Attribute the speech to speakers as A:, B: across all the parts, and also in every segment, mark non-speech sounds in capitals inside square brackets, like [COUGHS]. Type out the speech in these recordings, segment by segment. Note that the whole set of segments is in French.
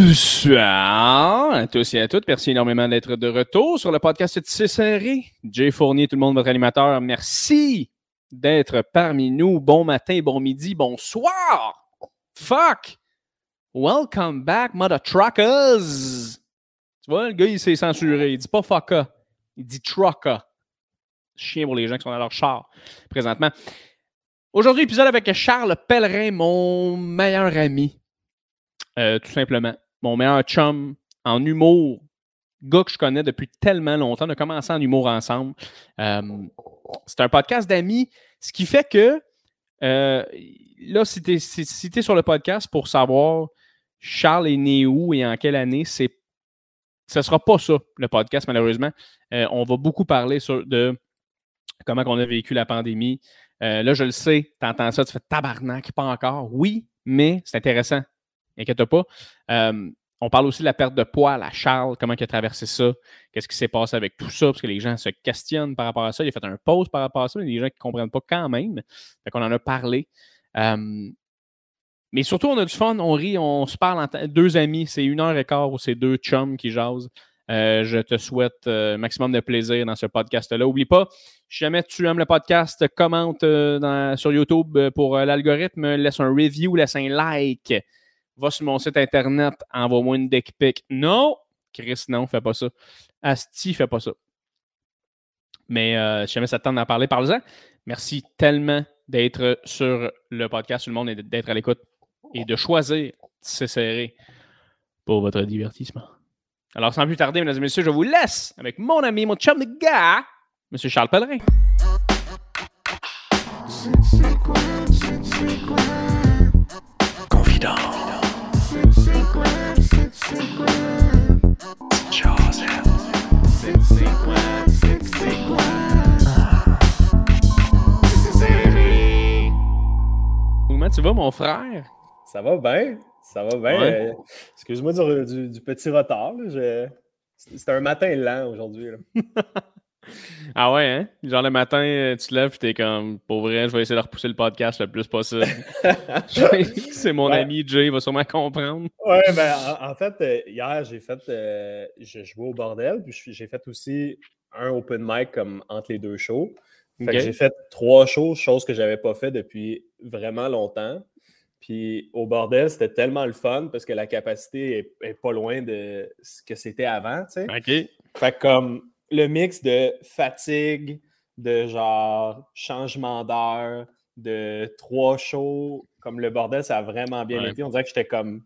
A: Bonsoir à tous et à toutes. Merci énormément d'être de retour sur le podcast Tissé Serré. Jay Fournier, tout le monde, votre animateur. Merci d'être parmi nous. Bon matin, bon midi, bonsoir. Fuck. Welcome back, mother truckers. Tu vois, le gars, il s'est censuré. Il dit pas fucka. Il dit trucker. Chien pour les gens qui sont dans leur char présentement. Aujourd'hui, épisode avec Charles Pellerin, mon meilleur ami. Euh, tout simplement. Mon meilleur chum en humour, gars que je connais depuis tellement longtemps. On a commencé en humour ensemble. Euh, c'est un podcast d'amis, ce qui fait que euh, là, si tu es, sur le podcast pour savoir Charles est né où et en quelle année, c'est ce ne sera pas ça, le podcast, malheureusement. on va beaucoup parler de comment on a vécu la pandémie. là, je le sais, tu entends ça, tu fais tabarnak, pas encore. Oui, mais c'est intéressant inquiète pas. Euh, on parle aussi de la perte de poids à Charles, comment il a traversé ça, qu'est-ce qui s'est passé avec tout ça, parce que les gens se questionnent par rapport à ça. Il a fait un pause par rapport à ça, il y a des gens qui ne comprennent pas quand même. Fait qu'on en a parlé. Euh, mais surtout, on a du fun, on rit, on se parle en deux amis, c'est une heure et quart ou c'est deux chums qui jasent. Euh, je te souhaite maximum de plaisir dans ce podcast-là. Oublie pas, si jamais tu aimes le podcast, commente sur YouTube pour l'algorithme, laisse un review, laisse un like va sur mon site internet, envoie-moi une deck pic. Non, Chris, non, fais pas ça. Asti, fais pas ça. Mais euh, si jamais ça te tente d'en parler, parle-en. Merci tellement d'être sur le podcast, tout le monde, et d'être à l'écoute et de choisir de serré pour votre divertissement. Alors, sans plus tarder, mesdames et messieurs, je vous laisse avec mon ami, mon chum de gars, M. Charles Pellerin. Comment tu vas, mon frère?
B: Ça va bien. Ça va bien. Euh, excuse-moi du, petit retard. C'était un matin lent aujourd'hui. [LAUGHS]
A: Ah ouais, hein? Genre le matin, euh, tu te lèves et t'es comme, pour vrai, je vais essayer de repousser le podcast le plus possible. [LAUGHS] c'est mon ami Jay, il va sûrement comprendre.
B: Ouais, ben en, fait, euh, hier, j'ai fait, euh, je jouais au bordel, puis j'ai fait aussi un open mic comme entre les deux shows. Fait j'ai fait trois shows, chose que j'avais pas fait depuis vraiment longtemps. Puis au bordel, c'était tellement le fun parce que la capacité est, pas loin de ce que c'était avant, tu sais.
A: OK.
B: Fait comme le mix de fatigue, de genre changement d'heure, de trois shows, comme le bordel, ça a vraiment bien été. On dirait que j'étais comme.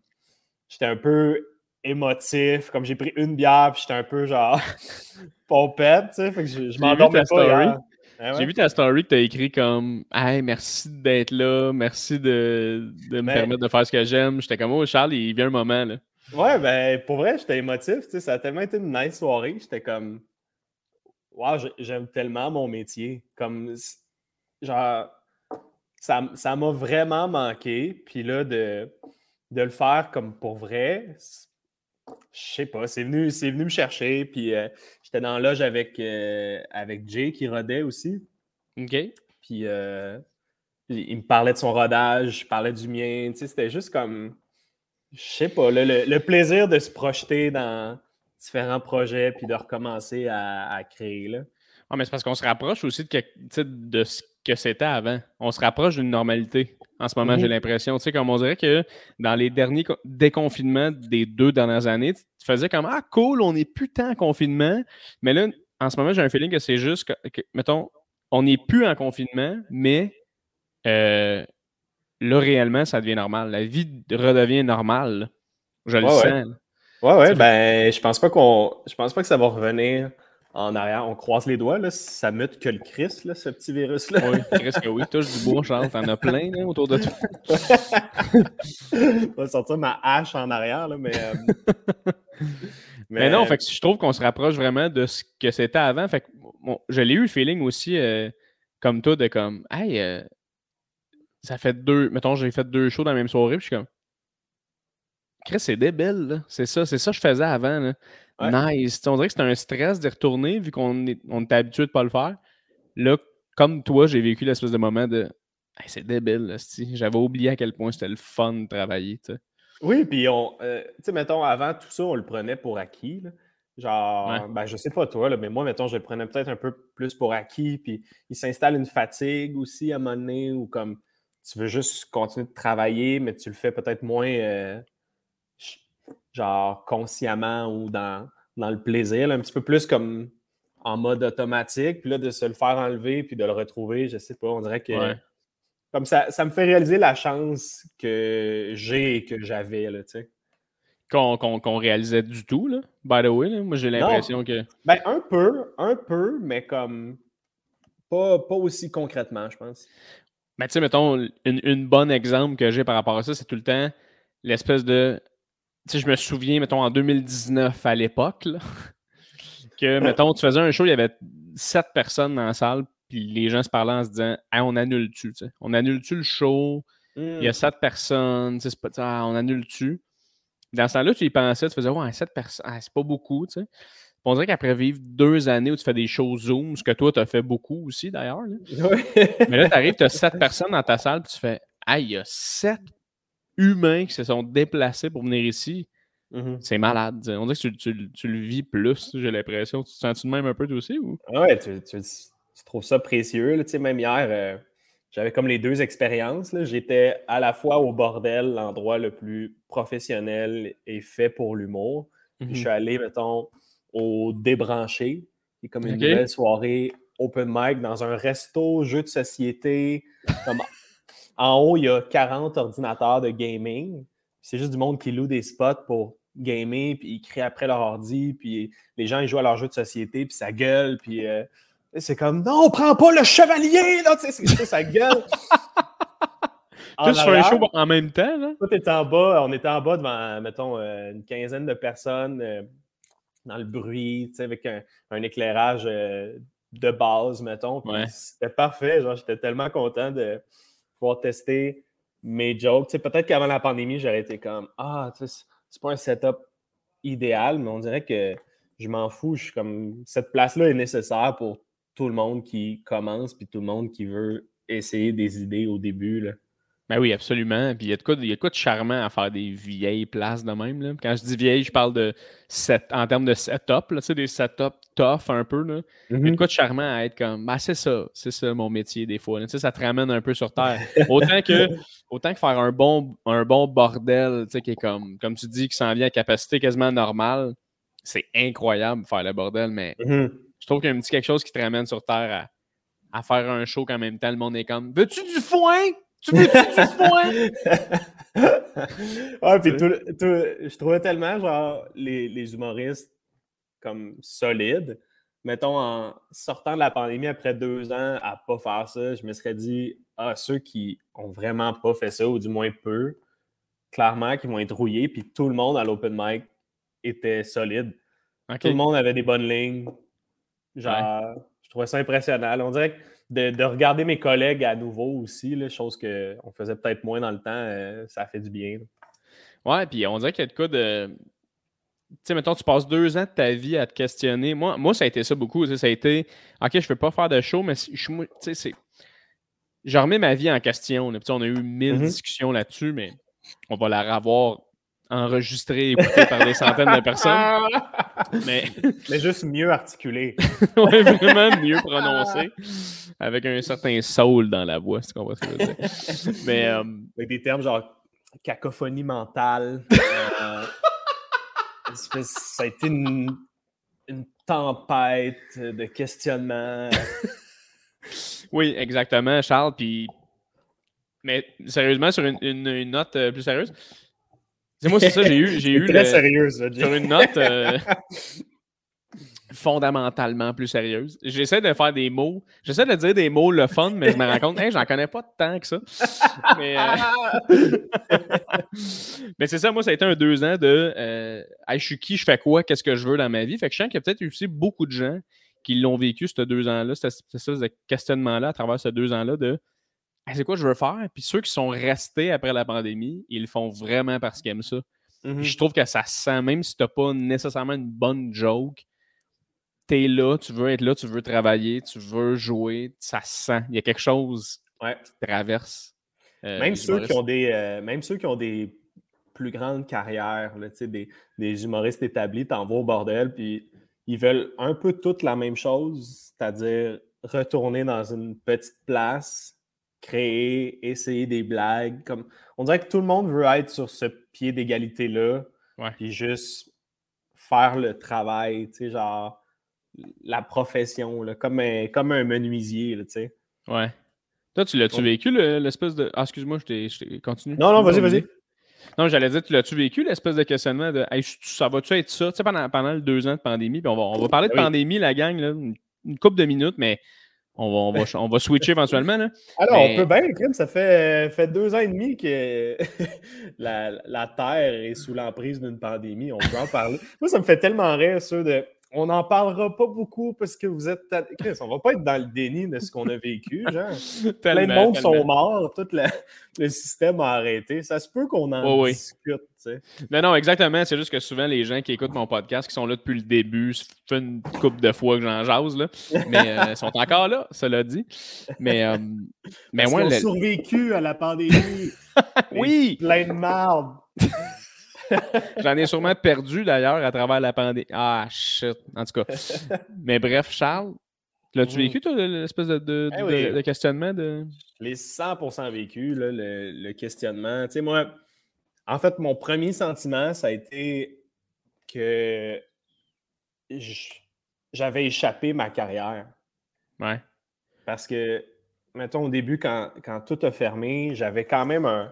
B: J'étais un peu émotif, comme j'ai pris une bière, puis j'étais un peu genre [LAUGHS] pompette, tu sais. Fait que je, je m'endormais pas.
A: Ah j'ai vu ta story que tu as écrit comme Hey, merci d'être là, merci de, de me permettre de faire ce que j'aime. J'étais comme Oh, Charles, il vient un moment. Là.
B: Ouais, ben pour vrai, j'étais émotif. tu sais, Ça a tellement été une nice soirée. J'étais comme wow, j'aime tellement mon métier. Comme, genre, ça m'a vraiment manqué. Puis là, de, de le faire comme pour vrai, je sais pas, c'est venu, venu me chercher. Puis euh, j'étais dans la loge avec, euh, avec Jay qui rodait aussi.
A: OK.
B: Puis euh, il me parlait de son rodage, je parlais du mien. Tu sais, c'était juste comme, je sais pas, le, plaisir de se projeter dans, différents projets puis de recommencer à, créer. Là.
A: Ah, mais c'est parce qu'on se rapproche aussi de, de ce que c'était avant. On se rapproche d'une normalité en ce moment, j'ai l'impression. Tu sais, comme on dirait que dans les derniers déconfinements des deux dernières années, tu faisais comme Ah, cool, on n'est plus tant en confinement. Mais là, en ce moment, j'ai un feeling que c'est juste que, mettons, on n'est plus en confinement, mais euh, là, réellement, ça devient normal. La vie redevient normale. Je le sens.
B: Ouais, ouais, ben, je pense pas qu'on. Je pense pas que ça va revenir en arrière. On croise les doigts, là. Ça mute que le Chris, là, ce petit virus-là.
A: Oui, Chris, que oui. Touche du bois, Charles. T'en as plein, là, autour de toi. [LAUGHS]
B: je vais sortir ma hache en arrière, là, mais. Euh,
A: mais... non, fait que je trouve qu'on se rapproche vraiment de ce que c'était avant. Fait que bon, je l'ai eu le feeling aussi, euh, comme toi, de comme, hey, euh, ça fait deux. Mettons, j'ai fait deux shows dans la même soirée, puis je suis comme. Chris, c'est débile, C'est ça, c'est ça que je faisais avant, là. Nice. on dirait que c'était un stress d'y retourner vu qu'on est, on était habitué de ne pas le faire. Là, comme toi, j'ai vécu l'espèce de moment de c'est débile, J'avais oublié à quel point c'était le fun de travailler.
B: Oui, puis on, euh, tu sais, mettons, avant tout ça, on le prenait pour acquis. Genre, ben, je sais pas toi, mais moi, mettons, je le prenais peut-être un peu plus pour acquis, puis il s'installe une fatigue aussi à un moment donné, ou comme tu veux juste continuer de travailler, mais tu le fais peut-être moins, euh, genre, consciemment ou dans, dans le plaisir, un petit peu plus comme en mode automatique, puis là, de se le faire enlever, puis de le retrouver, je sais pas, on dirait que... Comme ça, ça me fait réaliser la chance que j'ai et que j'avais, là, tu sais.
A: Qu'on réalisait du tout, là, by the way. Moi, j'ai l'impression que...
B: Ben, un peu, un peu, mais comme... Pas, pas aussi concrètement, je pense.
A: Mais ben, tu sais, mettons, une, une bonne exemple que j'ai par rapport à ça, c'est tout le temps l'espèce de... Tu sais, je me souviens, mettons, en 2019, à l'époque, [LAUGHS] que, mettons, tu faisais un show, il y avait sept personnes dans la salle, puis les gens se parlaient en se disant on annule-tu On annule-tu le show? Il y a hmm. sept personnes, c'est pas, ah, on annule-tu Dans ce temps-là, tu y pensais, tu faisais ouais, sept personnes, ah, c'est pas beaucoup. sais. On dirait qu'après vivre deux années où tu fais des shows Zoom, ce que toi, tu as fait beaucoup aussi d'ailleurs. [LAUGHS] Mais là, tu arrives, tu as sept personnes dans ta salle, puis tu fais Ah, il y a sept humains qui se sont déplacés pour venir ici. Mm-hmm. C'est malade. On dirait que tu, le vis plus, j'ai l'impression. Tu te sens-tu de même un peu toi aussi? Ou?
B: Ouais, tu, tu trouves ça précieux. Là. Même hier, euh, j'avais comme les deux expériences. J'étais à la fois au bordel, l'endroit le plus professionnel et fait pour l'humour. Je mhm. suis allé, mettons, au débranché, qui est comme une belle soirée open mic dans un resto, jeu de société. En haut, il y a 40 ordinateurs de gaming. C'est juste du monde qui loue des spots pour gamer, puis ils crient après leur ordi, puis les gens ils jouent à leur jeu de société, puis ça gueule, puis euh, c'est comme non, on prend pas le chevalier, là, tu sais, c'est ça gueule. [LAUGHS]
A: Tous sur un show en même temps, là.
B: Tout était en bas, on était en bas devant, mettons, euh, une quinzaine de personnes euh, dans le bruit, tu sais, avec un, éclairage euh, de base, mettons. C'était parfait, genre, j'étais tellement content de tester mes jokes. Peut-être qu'avant la pandémie, j'aurais été comme, ah, c'est pas un setup idéal, mais on dirait que je m'en fous. Je suis comme, cette place-là est nécessaire pour tout le monde qui commence, puis tout le monde qui veut essayer des idées au début. Là.
A: Ben oui, absolument. Puis il y, a de quoi, il y a quoi de charmant à faire des vieilles places de même. Là. Quand je dis vieille, je parle de set, en termes de setup, là, des setups tough un peu. Là. Il y a de mm-hmm. quoi de charmant à être comme ben, c'est ça, c'est ça mon métier des fois. Ça te ramène un peu sur terre. autant, que, [LAUGHS] autant que faire un bon, un bon bordel qui est comme, comme tu dis, qui s'en vient à capacité quasiment normale, c'est incroyable faire le bordel, mais mm-hmm je trouve qu'il y a un petit quelque chose qui te ramène sur Terre à, faire un show qu'en même temps, le monde est comme Veux-tu du foin? Tu du foin? [LAUGHS]
B: ouais, puis je trouvais tellement genre les, humoristes comme solides. Mettons, en sortant de la pandémie après deux ans à pas faire ça, je me serais dit, ah, ceux qui ont vraiment pas fait ça, ou du moins peu, clairement, qui vont être rouillés, puis tout le monde à l'open mic était solide. Tout le monde avait des bonnes lignes, Genre, je trouvais ça impressionnant. On dirait que de, regarder mes collègues à nouveau aussi, là, chose qu'on faisait peut-être moins dans le temps, euh, ça fait du bien.
A: Ouais, puis on dirait qu'il y a de quoi de. Tu sais, mettons, tu passes deux ans de ta vie à te questionner. Moi, moi ça a été ça beaucoup. Ça a été, OK, je ne veux pas faire de show, mais je suis. Tu sais, c'est. Je remets ma vie en question. On a eu mille mm-hmm. discussions là-dessus, mais on va la revoir enregistré et écouté par des centaines de personnes. [LAUGHS] Mais, [LAUGHS]
B: mais juste mieux articulé. [LAUGHS]
A: oui, vraiment mieux prononcé. Avec un certain soul dans la voix, c'est ce qu'on va se dire. Mais, euh,
B: Avec des termes genre cacophonie mentale. Euh, ça a été une, tempête de questionnement.
A: oui, exactement, Charles. Puis, mais sérieusement, sur une note euh, plus sérieuse, moi, c'est ça, j'ai eu. J'ai [LAUGHS] eu
B: très sérieuse,
A: Sur une note euh, [LAUGHS] fondamentalement plus sérieuse. J'essaie de faire des mots. J'essaie de dire des mots le fun, mais je me rends compte, hey, j'en connais pas tant que ça. [LAUGHS] Mais, euh, mais c'est ça, moi, ça a été un deux ans de euh, je suis qui, je fais quoi, qu'est-ce que je veux dans ma vie. Fait que je sens qu'il y a peut-être aussi beaucoup de gens qui l'ont vécu, ces deux ans-là, ce questionnement-là à travers ces deux ans-là de c'est quoi je veux faire? Puis ceux qui sont restés après la pandémie, ils le font vraiment parce qu'ils aiment ça. Mm-hmm. Je trouve que ça sent, même si tu n'as pas nécessairement une bonne joke, tu es là, tu veux être là, tu veux travailler, tu veux jouer, ça sent. Il y a quelque chose qui traverse.
B: Euh, même, ceux qui ont des, euh, même ceux qui ont des plus grande carrière, là, des, des humoristes établis, t'en vas au bordel, puis ils veulent un peu toute la même chose, c'est-à-dire retourner dans une petite place, créer, essayer des blagues. Comme... On dirait que tout le monde veut être sur ce pied d'égalité-là, puis juste faire le travail, tu sais, genre la profession, là, comme, un, comme un menuisier, tu sais.
A: Ouais. Toi, tu l'as-tu vécu, l'espèce de. Ah, excuse-moi, je t'ai continue.
B: Non, non, vas-y, vas-y.
A: Non, j'allais dire, tu l'as-tu vécu, l'espèce de questionnement de ça va-tu être ça? Tu sais, pendant, pendant les deux ans de pandémie, puis on va, on va parler de ben pandémie, la gang, là, une, couple de minutes, mais on va, on va, switcher éventuellement. Là.
B: Alors, on peut bien, Crime, ça fait, fait deux ans et demi que [LAUGHS] la, la Terre est sous l'emprise d'une pandémie. On peut en parler. Moi, ça me fait tellement rire, ça, de on n'en parlera pas beaucoup parce que vous êtes. Chris, on va pas être dans le déni de ce qu'on a vécu. [LAUGHS] Genre. Plein de monde sont morts, tout le, système a arrêté. Ça se peut qu'on en discute.
A: Non, non, exactement. C'est juste que souvent, les gens qui écoutent mon podcast, qui sont là depuis le début, ça fait une couple de fois que j'en jase, là. mais euh, ils sont encore là, cela dit. Mais, euh,
B: mais moi, survécu à la pandémie. [LAUGHS]
A: oui!
B: Plein de marde. [LAUGHS]
A: J'en ai sûrement perdu d'ailleurs à travers la pandémie. Ah, shit. En tout cas. [LAUGHS] Mais bref, Charles, l'as-tu vécu, toi, l'espèce de, eh questionnement? De...
B: L'ai 100% vécu, le, questionnement. Tu sais, moi, en fait, mon premier sentiment, ça a été que j'avais échappé ma carrière.
A: Ouais.
B: Parce que, mettons, au début, quand, quand tout a fermé, j'avais quand même un,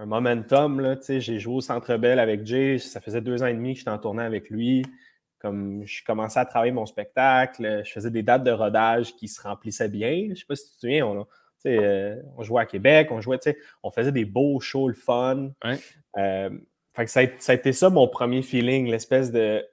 B: un momentum. J'ai joué au Centre Bell avec Jay. Ça faisait deux ans et demi que j'étais en tournée avec lui. Comme je commençais à travailler mon spectacle, je faisais des dates de rodage qui se remplissaient bien. Je ne sais pas si tu te souviens, on, euh, on jouait à Québec, on jouait, on faisait des beaux shows, le fun. Euh, ça, a, été ça mon premier feeling, l'espèce de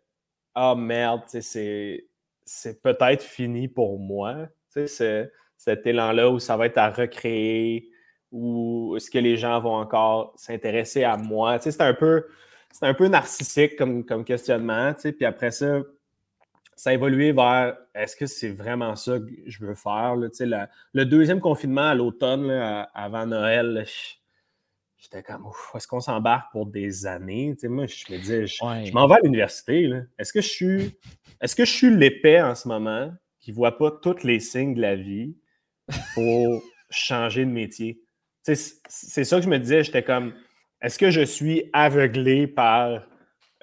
B: Ah oh, merde, c'est peut-être fini pour moi. Cet élan-là où ça va être à recréer, ou est-ce que les gens vont encore s'intéresser à moi? c'est un peu, c'est un peu narcissique comme, comme questionnement. Puis après ça, ça a évolué vers est-ce que c'est vraiment ça que je veux faire? le deuxième confinement à l'automne, avant Noël, j'étais comme est-ce qu'on s'embarque pour des années? moi, je me disais, je, m'en vais à l'université. Est-ce que je suis est-ce que je suis l'épais en ce moment qui ne voit pas tous les signes de la vie pour changer de métier? C'est ça que je me disais. J'étais comme, est-ce que je suis aveuglé par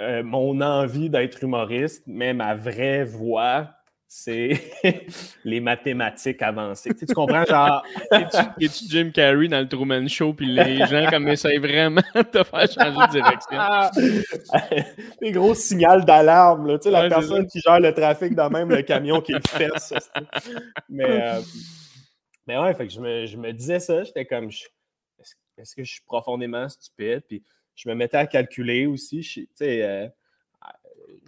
B: euh, mon envie d'être humoriste, mais ma vraie voix, c'est [LAUGHS] les mathématiques avancées. [LAUGHS] Tu, comprends, genre?
A: Es-tu Jim Carrey dans le Truman Show, puis les [LAUGHS] gens comme essayent vraiment de te faire changer de direction?
B: les gros signaux d'alarme, là. Tu sais, la personne qui gère le trafic dans même le camion qui le fait. Mais, euh, mais ouais, fait que je me, je me disais ça, j'étais comme, est-ce que je suis profondément stupide? Puis je me mettais à calculer aussi. Tu sais, euh,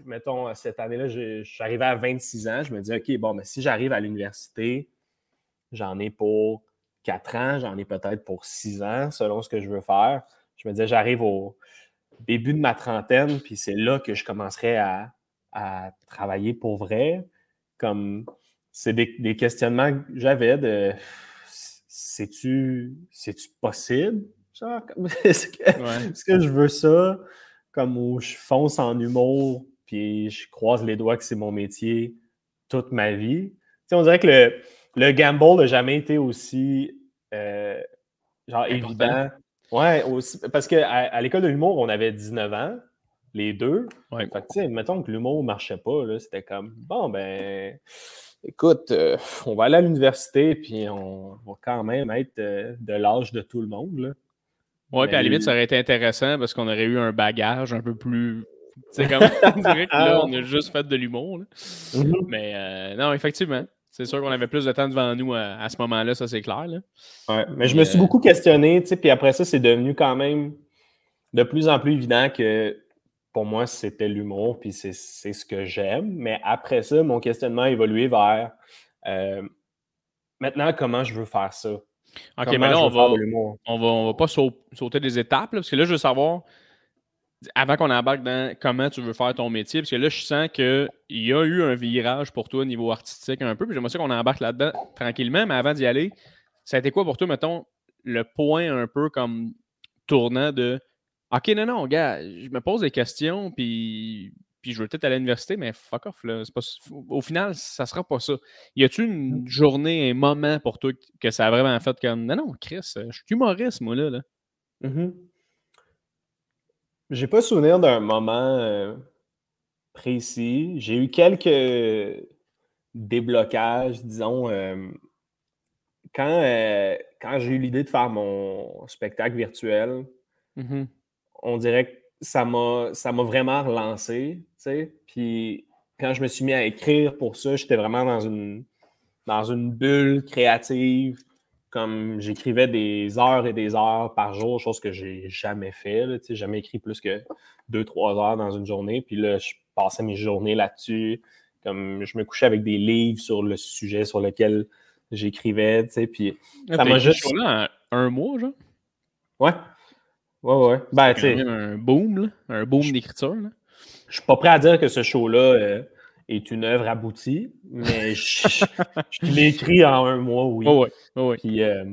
B: mettons, cette année-là, j'arrivais à 26 ans. Je me dis, OK, bon, mais si j'arrive à l'université, j'en ai pour 4 ans, j'en ai peut-être pour 6 ans, selon ce que je veux faire. Je me disais, j'arrive au début de ma trentaine, puis c'est là que je commencerai à, travailler pour vrai. Comme c'est des, questionnements que j'avais de c'est-tu possible? [LAUGHS] Est-ce que, je veux ça? Comme où je fonce en humour puis je croise les doigts que c'est mon métier toute ma vie? on dirait que le, le gamble n'a jamais été aussi euh, genre évident. Ouais, aussi, parce qu'à à, l'école de l'humour, on avait 19 ans, les deux. Ouais. Fait mettons que l'humour ne marchait pas, c'était comme bon ben écoute, euh, on va aller à l'université, puis on va quand même être euh, de l'âge de tout le monde.
A: Oui, puis à la limite, ça aurait été intéressant parce qu'on aurait eu un bagage un peu plus. C'est comme on dirait que là, on a juste fait de l'humour. Mm-hmm. Mais euh, non, effectivement. C'est sûr qu'on avait plus de temps devant nous à, ce moment-là, ça c'est clair.
B: Là. mais je me suis beaucoup questionné, puis après ça, c'est devenu quand même de plus en plus évident que pour moi, c'était l'humour, puis c'est ce que j'aime. Mais après ça, mon questionnement a évolué vers euh, maintenant, comment je veux faire ça?
A: OK, mais là, on va, on va, pas sauter des étapes, parce que là, je veux savoir, avant qu'on embarque dans comment tu veux faire ton métier, parce que là, je sens qu'il y a eu un virage pour toi au niveau artistique un peu, puis j'aimerais ça qu'on embarque là-dedans tranquillement, mais avant d'y aller, ça a été quoi pour toi, mettons, le point un peu comme tournant de OK, non, non, gars, je me pose des questions, puis, puis je veux peut-être aller à l'université, mais fuck off. Là. Pas, au final, ça sera pas ça. Y a-tu une mm. journée, un moment pour toi que ça a vraiment fait comme non, non, Chris, je suis humoriste, moi, là. là?
B: Mm-hmm. J'ai pas souvenir d'un moment euh, précis. J'ai eu quelques déblocages, disons. Euh, quand, euh, quand j'ai eu l'idée de faire mon spectacle virtuel, mm-hmm on dirait que ça m'a, ça m'a vraiment relancé. Puis quand je me suis mis à écrire pour ça, j'étais vraiment dans une, dans une bulle créative. Comme j'écrivais des heures et des heures par jour, chose que j'ai jamais fait. Là, jamais écrit plus que deux, trois heures dans une journée. Puis là, je passais mes journées là-dessus. Comme je me couchais avec des livres sur le sujet sur lequel j'écrivais. Puis
A: ah, ça m'a juste. un mois, genre?
B: Ouais. Ouais, ouais. Ben,
A: c'est un boom, là. un boom d'écriture.
B: Je suis pas prêt à dire que ce show-là euh, est une œuvre aboutie, mais je, l'ai écrit en un mois, oui.
A: Oh, ouais. Oh, ouais.
B: Puis, euh,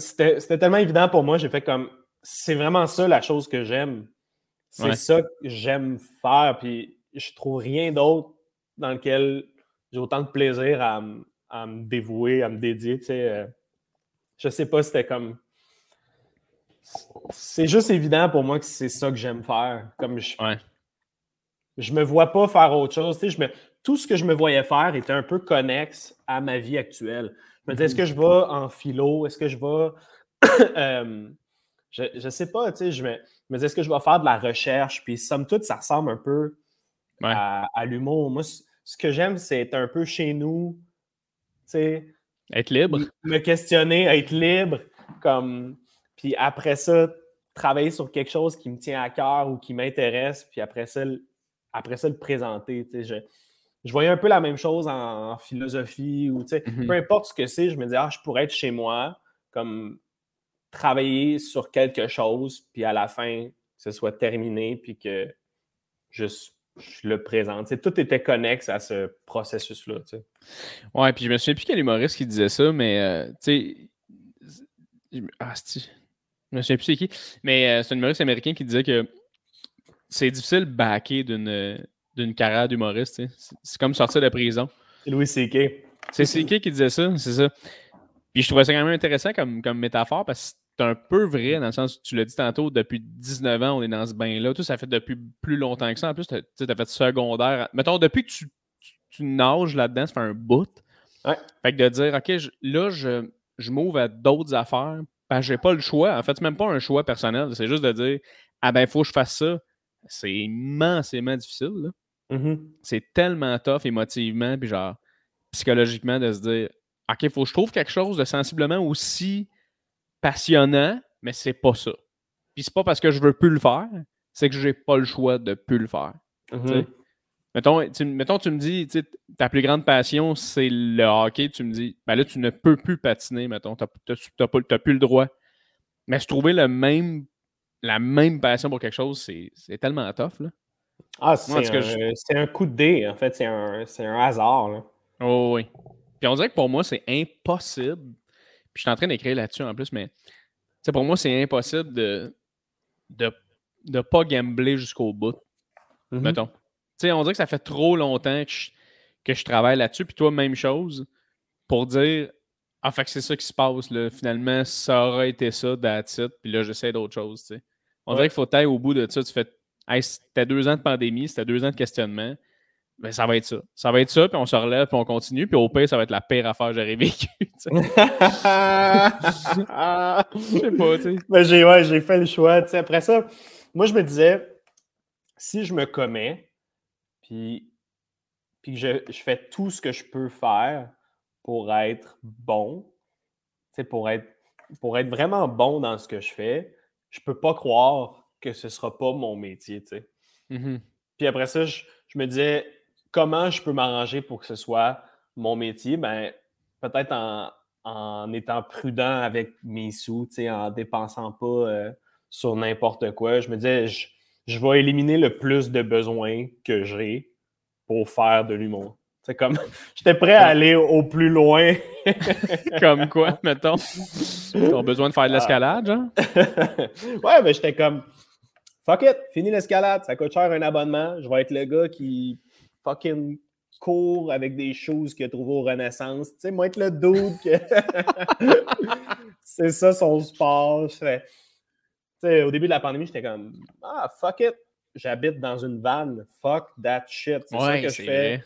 B: c'était tellement évident pour moi, j'ai fait comme c'est vraiment ça la chose que j'aime. C'est ça que j'aime faire, puis je trouve rien d'autre dans lequel j'ai autant de plaisir à, me dévouer, à me dédier. Tu sais, euh, je sais pas, c'était comme c'est juste évident pour moi que c'est ça que j'aime faire. Comme je, je me vois pas faire autre chose. je me, tout ce que je me voyais faire était un peu connexe à ma vie actuelle. Je me disais, est-ce que je vais en philo? Est-ce que je vais. [COUGHS] Euh, je, ne sais pas, tu sais, je me, me disais, est-ce que je vais faire de la recherche? Puis, somme toute, ça ressemble un peu à, l'humour. Moi, ce que j'aime, c'est être un peu chez nous, tu sais.
A: Être libre.
B: Me questionner, être libre. Comme puis après ça, travailler sur quelque chose qui me tient à cœur ou qui m'intéresse, puis après ça, après ça, le présenter. Je, je voyais un peu la même chose en, philosophie ou mm-hmm. peu importe ce que c'est, je me disais, ah, je pourrais être chez moi, comme travailler sur quelque chose, puis à la fin, que ce soit terminé, puis que je, je le présente. tout était connexe à ce processus-là.
A: Ouais, puis je me souviens plus quel humoriste qui disait ça, mais euh, tu sais. Ah, je ne sais plus c'est qui. Mais euh, c'est un humoriste américain qui disait que c'est difficile de backer d'une, d'une carrière d'humoriste. C'est comme sortir de prison.
B: C'est Louis C.K.
A: C'est C.K. qui disait ça, c'est ça. Puis je trouvais ça quand même intéressant comme, comme métaphore parce que c'est un peu vrai dans le sens où tu l'as dit tantôt, depuis 19 ans, on est dans ce bain-là. Tout ça fait depuis plus longtemps que ça. En plus, tu as, fait secondaire. Mettons, depuis que tu, tu, nages là-dedans, ça fait un bout.
B: Ouais.
A: Fait que de dire, OK, là, je, je m'ouvre à d'autres affaires ben, j'ai pas le choix. En fait, c'est même pas un choix personnel. C'est juste de dire Ah ben, il faut que je fasse ça. C'est immensément difficile.
B: Mm-hmm.
A: C'est tellement tough émotivement, puis genre psychologiquement, de se dire OK, il faut que je trouve quelque chose de sensiblement aussi passionnant, mais c'est pas ça. Puis c'est pas parce que je veux plus le faire, c'est que j'ai pas le choix de plus le faire.
B: Mm-hmm.
A: Mettons tu, mettons, tu me dis, ta plus grande passion, c'est le hockey. Tu me dis, ben là, tu ne peux plus patiner, mettons. Tu n'as plus le droit. Mais se trouver le même, la même passion pour quelque chose, c'est tellement tough. Là.
B: Ah, c'est un, coup de dé, en fait. C'est un, un, hasard. Là.
A: Oh, oui. Puis on dirait que pour moi, c'est impossible. Puis je suis en train d'écrire là-dessus en plus, mais pour moi, c'est impossible de ne de, pas gambler jusqu'au bout. Mm-hmm. Mettons sais, on dirait que ça fait trop longtemps que je, travaille là-dessus. Puis toi, même chose, pour dire Ah, fait que c'est ça qui se passe. Là. Finalement, ça aurait été ça, that's it. Puis là, j'essaie d'autre chose. sais. On dirait qu'il faut tailler au bout de ça. Tu fais Hey, c'était deux ans de pandémie, c'était deux ans de questionnement. Ben, ça va être ça. Ça va être ça, puis on se relève, puis on continue, puis au pire, ça va être la pire affaire que j'aurais vécue. [LAUGHS] Je sais pas, tu sais.
B: Ben, j'ai ouais, fait le choix. Après ça, moi, je me disais, si je me commets, puis, puis je, je, fais tout ce que je peux faire pour être bon, pour être, pour être vraiment bon dans ce que je fais. Je peux pas croire que ce sera pas mon métier.
A: Mm-hmm.
B: Puis après ça, je, me disais comment je peux m'arranger pour que ce soit mon métier? Ben, peut-être en, en étant prudent avec mes sous, en dépensant pas euh, sur n'importe quoi. Je me disais, je, je vais éliminer le plus de besoins que j'ai pour faire de l'humour. C'est comme, [LAUGHS] j'étais prêt à aller au plus loin. [LAUGHS]
A: comme quoi, mettons? T'as besoin de faire de l'escalade, genre? [LAUGHS]
B: ouais, mais j'étais comme, fuck it, fini l'escalade, ça coûte cher un abonnement. Je vais être le gars qui fucking court avec des choses qu'il a trouvées au Renaissance. Tu sais, moi, être le dude que... c'est ça son sport. Tu au début de la pandémie, j'étais comme, ah, fuck it, j'habite dans une van, fuck that shit. C'est ça que je fais.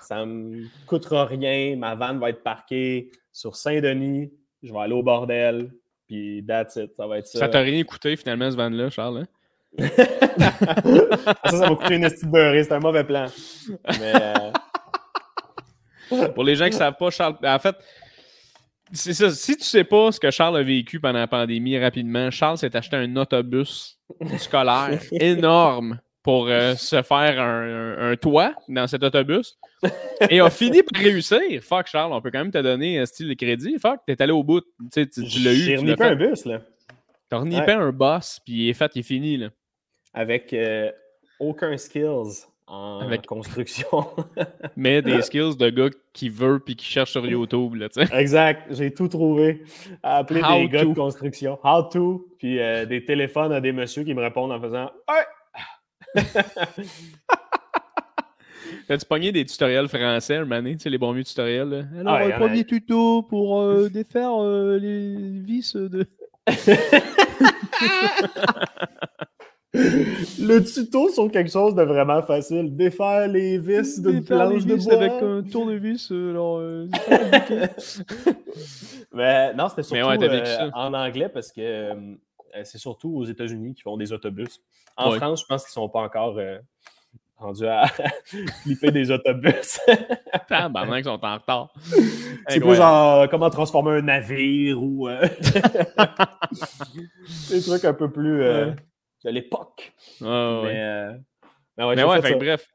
B: Ça me coûtera rien. Ma van va être parquée sur Saint-Denis. Je vais aller au bordel. Puis that's it. Ça va être ça.
A: Ça t'a rien coûté finalement, ce van-là, Charles? Hein? [LAUGHS]
B: ça, ça m'a coûté une estime beurrée. C'est un mauvais plan. Mais.
A: Euh, Pour les gens qui ne savent pas, Charles. En fait, c'est ça. Si tu sais pas ce que Charles a vécu pendant la pandémie rapidement, Charles s'est acheté un autobus scolaire [LAUGHS] énorme pour euh, se faire un, toit dans cet autobus et a fini par réussir. Fuck, Charles, on peut quand même te donner un style de crédit. Fuck, t'es allé au bout. Tu, tu, l'as eu.
B: J'ai renippé un bus, là.
A: T'as renippé un boss, puis il est fait, il est fini, là.
B: Avec euh, aucun skills en Avec... construction. [LAUGHS]
A: Mais des [LAUGHS] skills de gars qui veut puis qui cherche sur YouTube, là, tu sais.
B: Exact, j'ai tout trouvé. Appeler des gars de construction. How to, puis euh, des téléphones à des messieurs qui me répondent en faisant « Hey! [LAUGHS] »
A: T'as-tu pogné des tutoriels français moment tu sais, les bons vieux tutoriels? Là? Alors, ah, premier tuto pour euh, défaire euh, les vis de.
B: Le tuto sur quelque chose de vraiment facile. Défaire les vis d'une planche de bois.
A: avec un tournevis. Alors, [LAUGHS]
B: Mais non, c'était surtout ouais, en anglais parce que c'est surtout aux États-Unis qui font des autobus. En France, je pense qu'ils ne sont pas encore euh, rendus à [LAUGHS] flipper des autobus. [LAUGHS]
A: maintenant qu'ils sont en retard.
B: C'est pas genre euh, comment transformer un navire ou euh, des trucs un peu plus de l'époque.
A: mais, mais, ouais, bref.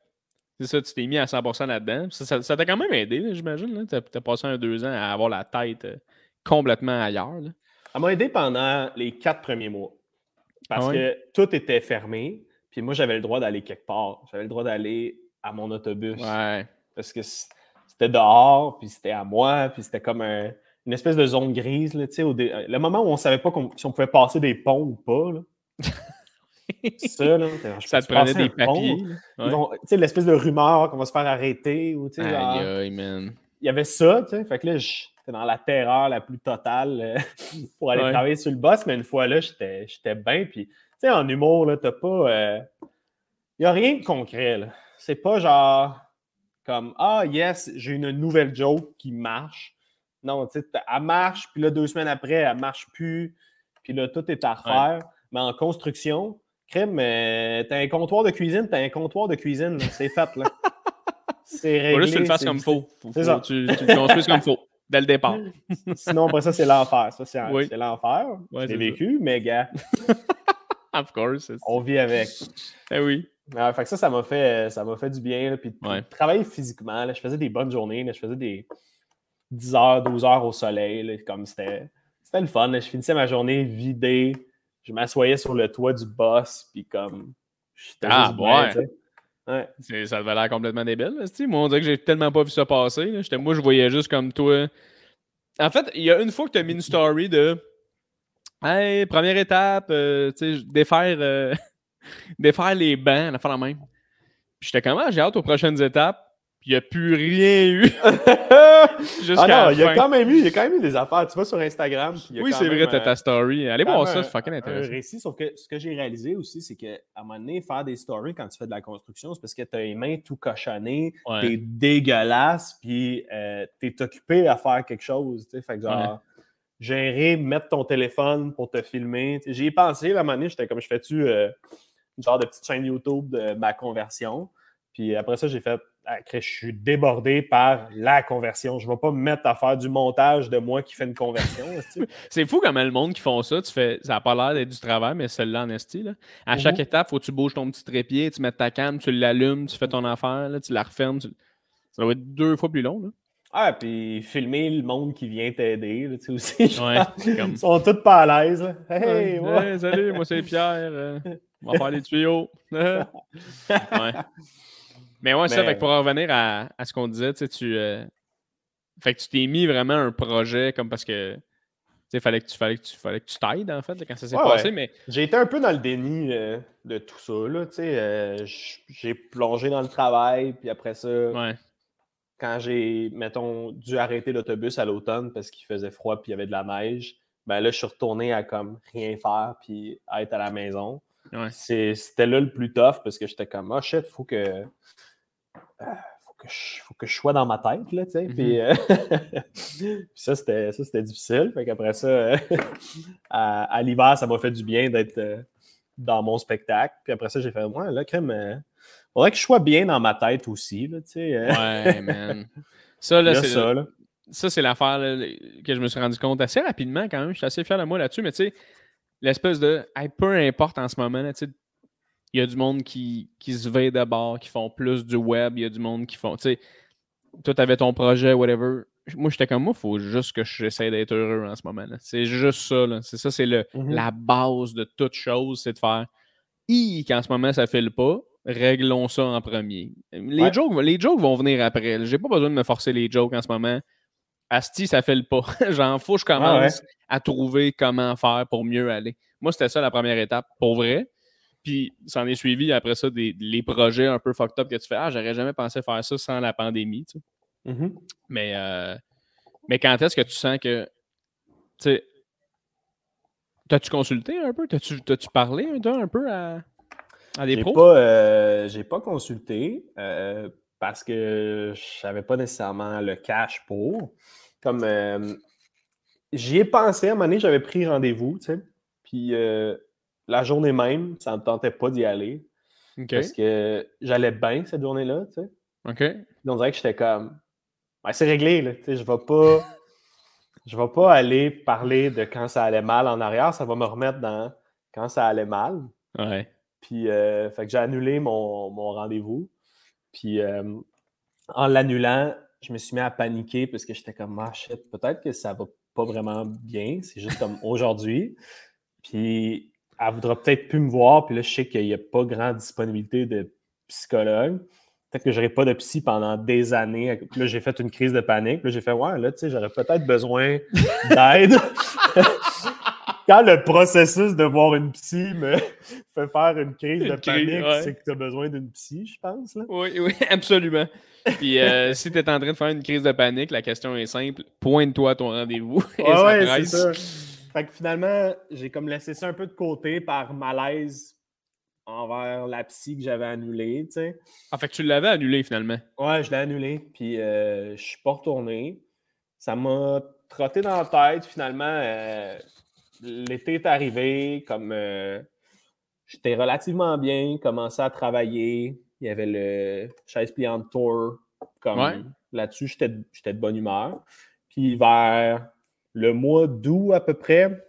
A: C'est ça, tu t'es mis à 100% là-dedans. Ça t'a quand même aidé, j'imagine. Tu as, passé un deux ans à avoir la tête complètement ailleurs.
B: Ça m'a aidé pendant les quatre premiers mois. Parce ah que tout était fermé. Puis moi, j'avais le droit d'aller quelque part. J'avais le droit d'aller à mon autobus.
A: Ouais.
B: Parce que c'était dehors, puis c'était à moi, puis c'était comme une espèce de zone grise. Là, au Le moment où on ne savait pas si on pouvait passer des ponts ou pas. Là. [LAUGHS] ça, là,
A: ça te prenait des papiers.
B: sais, L'espèce de rumeur qu'on va se faire arrêter. Ou,
A: aïe, aïe, man.
B: Il y avait ça, tu sais. Fait que là, je dans la terreur la plus totale euh, [LAUGHS] pour aller travailler sur le boss, mais une fois là, j'étais bien. Puis, tu sais, en humour, là, t'as pas. Il euh, n'y a rien de concret, là. C'est pas genre comme Ah, yes, j'ai une nouvelle joke qui marche. Non, tu sais, elle marche, puis là, deux semaines après, elle marche plus, puis là, tout est à refaire. Mais en construction, crème, t'as un comptoir de cuisine, t'as un comptoir de cuisine, c'est fait, là. [LAUGHS]
A: C'est réglé. Faut juste que tu le fasses comme faut. faut, faut tu, tu le construises comme faut dès le départ. [LAUGHS]
B: Sinon, après ça, c'est l'enfer. Ça, c'est l'enfer. c'est vécu, mais gars. [LAUGHS]
A: of course.
B: On vit avec.
A: Eh oui.
B: fait que ça, ça m'a fait, ça fait du bien. puis, travailler physiquement, là, je faisais des bonnes journées. Là, je faisais des 10 heures, 12 heures au soleil. comme c'était, c'était le fun. Je finissais ma journée vidée. Je m'assoyais sur le toit du boss. Puis comme.
A: Ah, ouais. Ouais. Ça devait l'air complètement débile. Moi, on dirait que j'ai tellement pas vu ça passer. Moi, je voyais juste comme toi. En fait, il y a une fois que tu as mis une story de Hey, première étape, euh, défaire, euh, [LAUGHS] défaire les bancs, la faire la même. Puis j'étais comment? Ah, j'ai hâte aux prochaines étapes il n'y a plus rien eu. [LAUGHS]
B: ah non, il y a quand même eu, il y a quand même eu des affaires. Tu vas sur Instagram.
A: oui, c'est vrai, tu as ta story. Allez voir ça, c'est fucking intéressant.
B: Un récit, sauf que ce que j'ai réalisé aussi, c'est qu'à un moment donné, faire des stories quand tu fais de la construction, c'est parce que tu as les mains tout cochonnées, tu es dégueulasse, puis euh, tu es occupé à faire quelque chose. Fait que genre, gérer, mettre ton téléphone pour te filmer. J'y ai pensé, à un moment donné, j'étais comme, je fais-tu euh, une genre de petite chaîne YouTube de ma conversion. Puis après ça, j'ai fait je suis débordé par la conversion. Je ne vais pas me mettre à faire du montage de moi qui fais une conversion. [LAUGHS]
A: c'est fou comment le monde qui font ça, tu fais, ça n'a pas l'air d'être du travail, mais celle-là en esti. À chaque mhm. étape, il faut que tu bouges ton petit trépied, tu mets ta cam, tu l'allumes, tu fais ton affaire, tu la refermes. Ça doit être deux fois plus long. Là.
B: Ah, puis filmer le monde qui vient t'aider, tu sais aussi. Ils sont tous pas à l'aise. Hey,
A: salut, moi c'est Pierre. Euh, on va faire les tuyaux. [LAUGHS] ouais. Mais ouais, ça, fait que pour en revenir à, à ce qu'on disait, tu euh, Fait que tu t'es mis vraiment un projet comme parce que. Fallait que tu fallait que tu fallait que tu t'aides en fait quand ça s'est
B: Ouais,
A: passé,
B: ouais.
A: mais
B: J'ai été un peu dans le déni euh, de tout ça. Là, tu sais, euh, j'ai plongé dans le travail, puis après ça,
A: ouais.
B: quand j'ai, mettons, dû arrêter l'autobus à l'automne parce qu'il faisait froid puis il y avait de la neige, ben là, je suis retourné à comme rien faire puis à être à la maison. C'était là le plus tough parce que j'étais comme, oh shit, faut que. Euh, faut que je, faut que je sois dans ma tête, là, tu sais. Puis, euh, [LAUGHS] puis ça, c'était ça, c'était difficile. Fait qu'après ça, euh, [LAUGHS] à, à l'hiver, ça m'a fait du bien d'être euh, dans mon spectacle. Puis après ça, j'ai fait, ouais, là, crème, faudrait que je sois bien dans ma tête aussi, là, tu sais.
A: Ouais, man. Ça, là, [LAUGHS] c'est
B: ça, là.
A: ça, c'est l'affaire que je me suis rendu compte assez rapidement quand même. Je suis assez fier de moi là-dessus, mais tu sais, l'espèce de hey, peu importe en ce moment, là, tu sais, il y a du monde qui, qui se veille de bord, qui font plus du web, il y a du monde qui font. Tu sais, toi, t'avais ton projet, whatever. Moi, j'étais comme moi, il faut juste que j'essaie d'être heureux en ce moment. C'est juste ça. là. C'est ça, c'est le,
B: Mhm.
A: la base de toute chose, c'est de faire Hi, qu'en ce moment, ça file pas. Réglons ça en premier. Les,
B: Ouais.
A: jokes, les jokes vont venir après. J'ai pas besoin de me forcer les jokes en ce moment. Asti, ça file pas. [LAUGHS] J'en fous, je commence à trouver comment faire pour mieux aller. Moi, c'était ça la première étape, pour vrai. Puis, s'en est suivi après ça des, les projets un peu fucked up que tu fais. Ah, j'aurais jamais pensé faire ça sans la pandémie. tu sais.
B: Mhm.
A: Mais, euh, mais quand est-ce que tu sens que. Tu sais. T'as-tu consulté un peu? T'as-tu parlé un, un peu à, à des pros?
B: pas, euh, j'ai pas consulté euh, parce que je n'avais pas nécessairement le cash pour. Comme euh, j'y ai pensé, à un moment donné, j'avais pris rendez-vous, tu sais. Puis la journée même, ça ne me tentait pas d'y aller parce que j'allais bien cette journée-là, tu sais.
A: OK.
B: Puis on dirait que j'étais comme c'est réglé, là. Tu sais, je vais pas. [LAUGHS] Je vais pas aller parler de quand ça allait mal en arrière, ça va me remettre dans quand ça allait mal.
A: Ouais.
B: Puis, euh, fait que j'ai annulé mon, mon rendez-vous. Puis, euh, en l'annulant, je me suis mis à paniquer parce que j'étais comme, ah peut-être que ça va pas vraiment bien. C'est juste comme aujourd'hui. Puis, elle voudra peut-être plus me voir. Puis là, je sais qu'il n'y a pas grande disponibilité de psychologue. Peut-être que je n'aurai pas de psy pendant des années. Puis là, j'ai fait une crise de panique. Puis là, j'ai fait, ouais, là, tu sais, j'aurais peut-être besoin d'aide. [LAUGHS] Quand le processus de voir une psy me [LAUGHS] fait faire une crise
A: Une
B: de
A: crise,
B: panique,
A: ouais.
B: c'est que tu as besoin d'une psy, je pense. Là.
A: Oui, oui, [LAUGHS] absolument. Puis euh, si tu es en train de faire une crise de panique, la question est simple. Pointe-toi à ton rendez-vous.
B: Ouais, ouais, c'est ça. Fait que finalement, j'ai comme laissé ça un peu de côté par malaise envers la psy que j'avais annulée, tu sais.
A: Ah, fait que tu l'avais annulé finalement.
B: Ouais, je l'ai annulé, puis euh, je suis pas retourné. Ça m'a trotté dans la tête, finalement. euh, L'été est arrivé, comme euh, j'étais relativement bien, commençé à travailler. Il y avait le chaise pliante tour. Comme
A: Ouais.
B: là-dessus, j'étais de- j'étais de bonne humeur. Puis vers le mois d'août à peu près,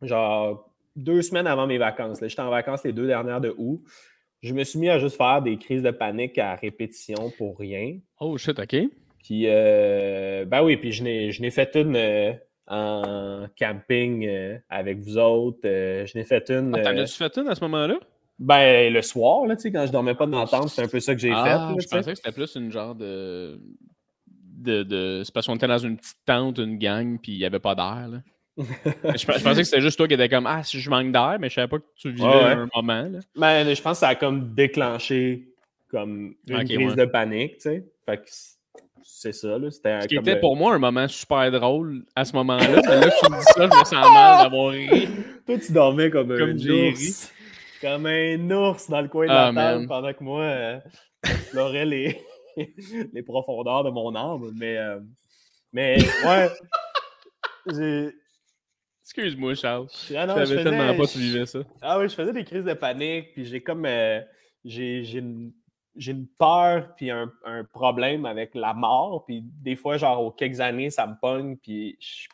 B: genre deux semaines avant mes vacances, j'étais en vacances les deux dernières de août, je me suis mis à juste faire des crises de panique à répétition pour rien.
A: Oh shit, ok.
B: Puis, euh, ben oui, puis je n'ai, fait une euh, en camping euh, avec vous autres. euh, je n'ai fait une.
A: Ah, T'en as-tu fait une à ce moment-là?
B: ben, le soir, là, tu sais, quand je dormais pas dans la tente, c'est un peu ça que j'ai fait.
A: Ah,
B: là,
A: je pensais que c'était plus une genre de. De, de... C'est parce qu'on était dans une petite tente, une gang, puis il n'y avait pas d'air. là. [LAUGHS] je, je pensais que c'était juste toi qui étais comme Ah, si je manque d'air, mais je savais pas que tu vivais
B: Ouais, ouais.
A: un moment. Là.
B: Ben, je pense que ça a comme déclenché comme une crise
A: ouais.
B: de panique, tu sais. Fait que c'est ça, là. C'était
A: Ce qui était
B: le-
A: pour moi un moment super drôle à ce moment-là. mais là, que tu me dis ça, je me sens mal d'avoir ri. [LAUGHS]
B: Toi, tu dormais comme,
A: Comme
B: un ours. Comme un ours dans le coin de
A: Ah,
B: la table
A: man.
B: pendant que moi, euh, j'explorais les, [LAUGHS] les profondeurs de mon âme. Mais, euh, mais ouais. [LAUGHS] j'ai.
A: Excuse-moi, Charles.
B: Ah non,
A: je
B: faisais-
A: tellement pas vivais ça.
B: Ah oui, je faisais des crises de panique, puis j'ai comme. euh, j'ai j'ai une, j'ai une peur, puis un, un problème avec la mort, puis des fois, genre, aux quelques années, ça me pogne, puis je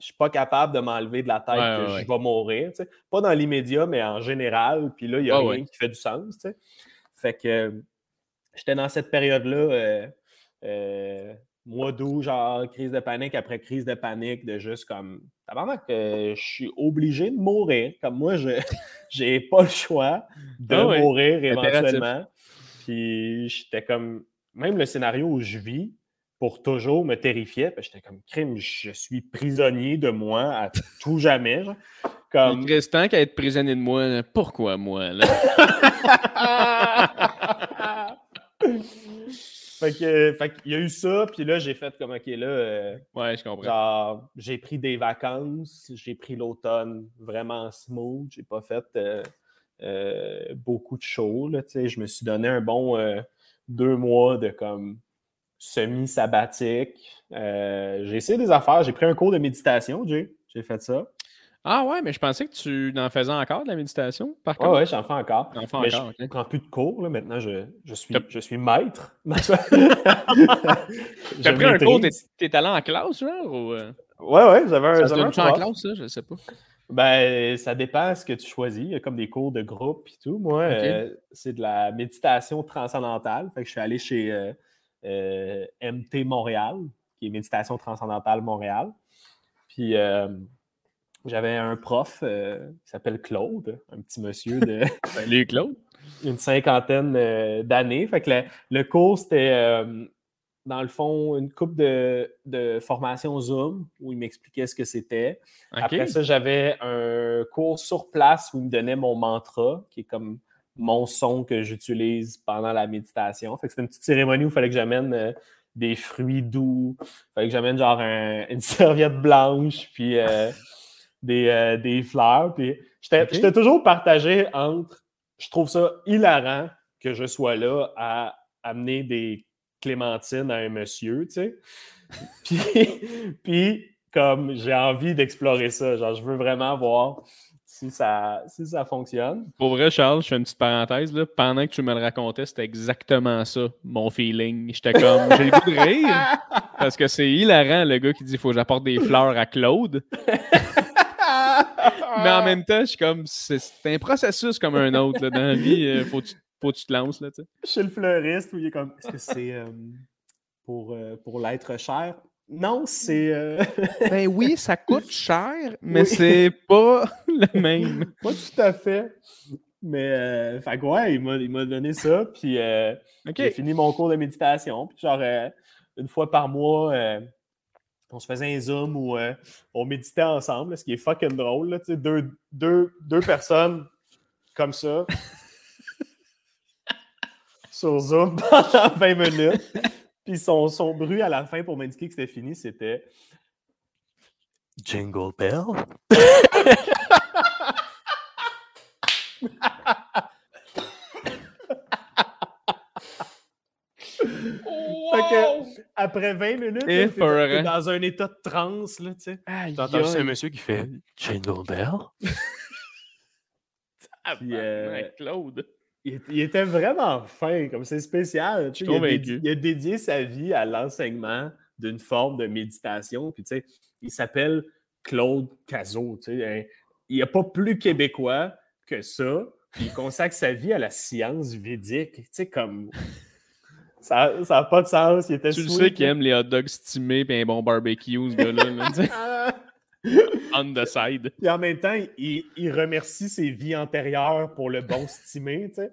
B: je suis pas capable de m'enlever de la tête
A: Ouais,
B: que
A: ouais,
B: je vais mourir. Pas dans l'immédiat, mais en général, puis là, il y a
A: Ouais,
B: rien
A: ouais.
B: qui fait du sens. Fait que j'étais dans cette période-là, euh, euh, mois d'août, genre, crise de panique après crise de panique, de juste comme, tabarnak, euh, je suis obligé de mourir. Comme moi, je [LAUGHS] j'ai pas le choix de
A: Ah
B: mourir éventuellement. Puis j'étais comme, même le scénario où je vis, pour toujours me terrifiait. J'étais comme, crime, je suis prisonnier de moi à tout jamais. Genre.
A: Comme... Il reste tant qu'à être prisonnier de moi. Pourquoi moi? Là? [LAUGHS] [LAUGHS] [LAUGHS]
B: fait que, fait il y a eu ça, puis là, j'ai fait comme, OK, là. Euh,
A: ouais, je comprends.
B: Genre, j'ai pris des vacances, j'ai pris l'automne vraiment smooth, j'ai pas fait euh, euh, beaucoup de shows, là, Je me suis donné un bon deux mois de comme semi-sabbatique. j'ai essayé des affaires, j'ai pris un cours de méditation, j'ai fait ça.
A: Ah ouais, mais je pensais que tu en faisais encore de la méditation, par
B: contre. Ouais, ouais, j'en fais encore. Fais mais encore, je ne prends plus de cours, là. maintenant je, je, suis, je suis maître. [LAUGHS]
A: tu as pris un cours, t'es allé en classe, genre? Ou...
B: Euh? Ouais, ouais, j'avais un.
A: Ça se en classe, ça, je sais pas.
B: Ben, ça dépend ce que tu choisis. Il y a comme des cours de groupe et tout. Moi, euh, c'est de la méditation transcendantale. Fait que je suis allé chez euh, MT Montréal, qui est Méditation transcendantale Montréal. Puis j'avais un prof euh, qui s'appelle Claude, un petit monsieur de. [LAUGHS]
A: Salut Claude!
B: Une cinquantaine euh, d'années. Fait que le, cours, c'était euh, dans le fond une coupe de, de, formation Zoom où il m'expliquait ce que c'était. Après ça, j'avais un cours sur place où il me donnait mon mantra, qui est comme mon son que j'utilise pendant la méditation. Fait que c'était une petite cérémonie où il fallait que j'amène des fruits doux. Il fallait que j'amène genre une [LAUGHS] serviette blanche, puis euh, des, fleurs. Puis j'étais toujours partagé entre je trouve ça hilarant que je sois là à amener des clémentines à un monsieur, tu sais. [LAUGHS] puis, puis, comme j'ai envie d'explorer ça, genre je veux vraiment voir si ça, si ça fonctionne.
A: Pour vrai, Charles, je fais une petite parenthèse. Là. Pendant que tu me le racontais, c'était exactement ça, mon feeling. J'étais comme, [LAUGHS] j'ai le goût de rire. Parce que c'est hilarant, le gars qui dit, il faut que j'apporte des fleurs à Claude. [LAUGHS] Mais en même temps, je suis comme, c'est un processus comme un autre. Là, dans la vie, euh, faut, que tu te lances. Là,
B: Chez le fleuriste, où il est comme, est-ce que c'est euh, pour, euh, pour l'être cher? Non, c'est.
A: ben oui, [LAUGHS] ça coûte cher, mais c'est pas [LAUGHS] le même.
B: Pas tout à fait. Mais, fait ouais, il m'a donné ça, puis j'ai fini mon cours de méditation, puis genre, une fois par mois, on se faisait un Zoom où euh, on méditait ensemble, ce qui est fucking drôle. Là, deux, deux, deux personnes comme ça [LAUGHS] sur Zoom pendant 20 minutes. Puis son, son bruit à la fin pour m'indiquer que c'était fini, c'était Jingle Bell? [LAUGHS] après 20 minutes, tu es dans un état de transe, là, tu sais. T'entends juste un monsieur qui fait Jingle Bell.
A: Puis, euh, Claude.
B: Il, était vraiment fin, comme c'est spécial. Tu sais, il, a dédié, il, a dédié, sa vie à l'enseignement d'une forme de méditation. Puis, tu sais, il s'appelle Claude Cazot. Tu sais, il n'y a pas plus québécois que ça. il consacre sa vie à la science védique. Tu sais, comme ça n'a pas de sens. Il était
A: tu le sais qu'il aime les hot dogs stimés et un bon barbecue, ce gars-là. [LAUGHS] On the side.
B: Et en même temps, il, il, remercie ses vies antérieures pour le bon stimé, tu
A: sais.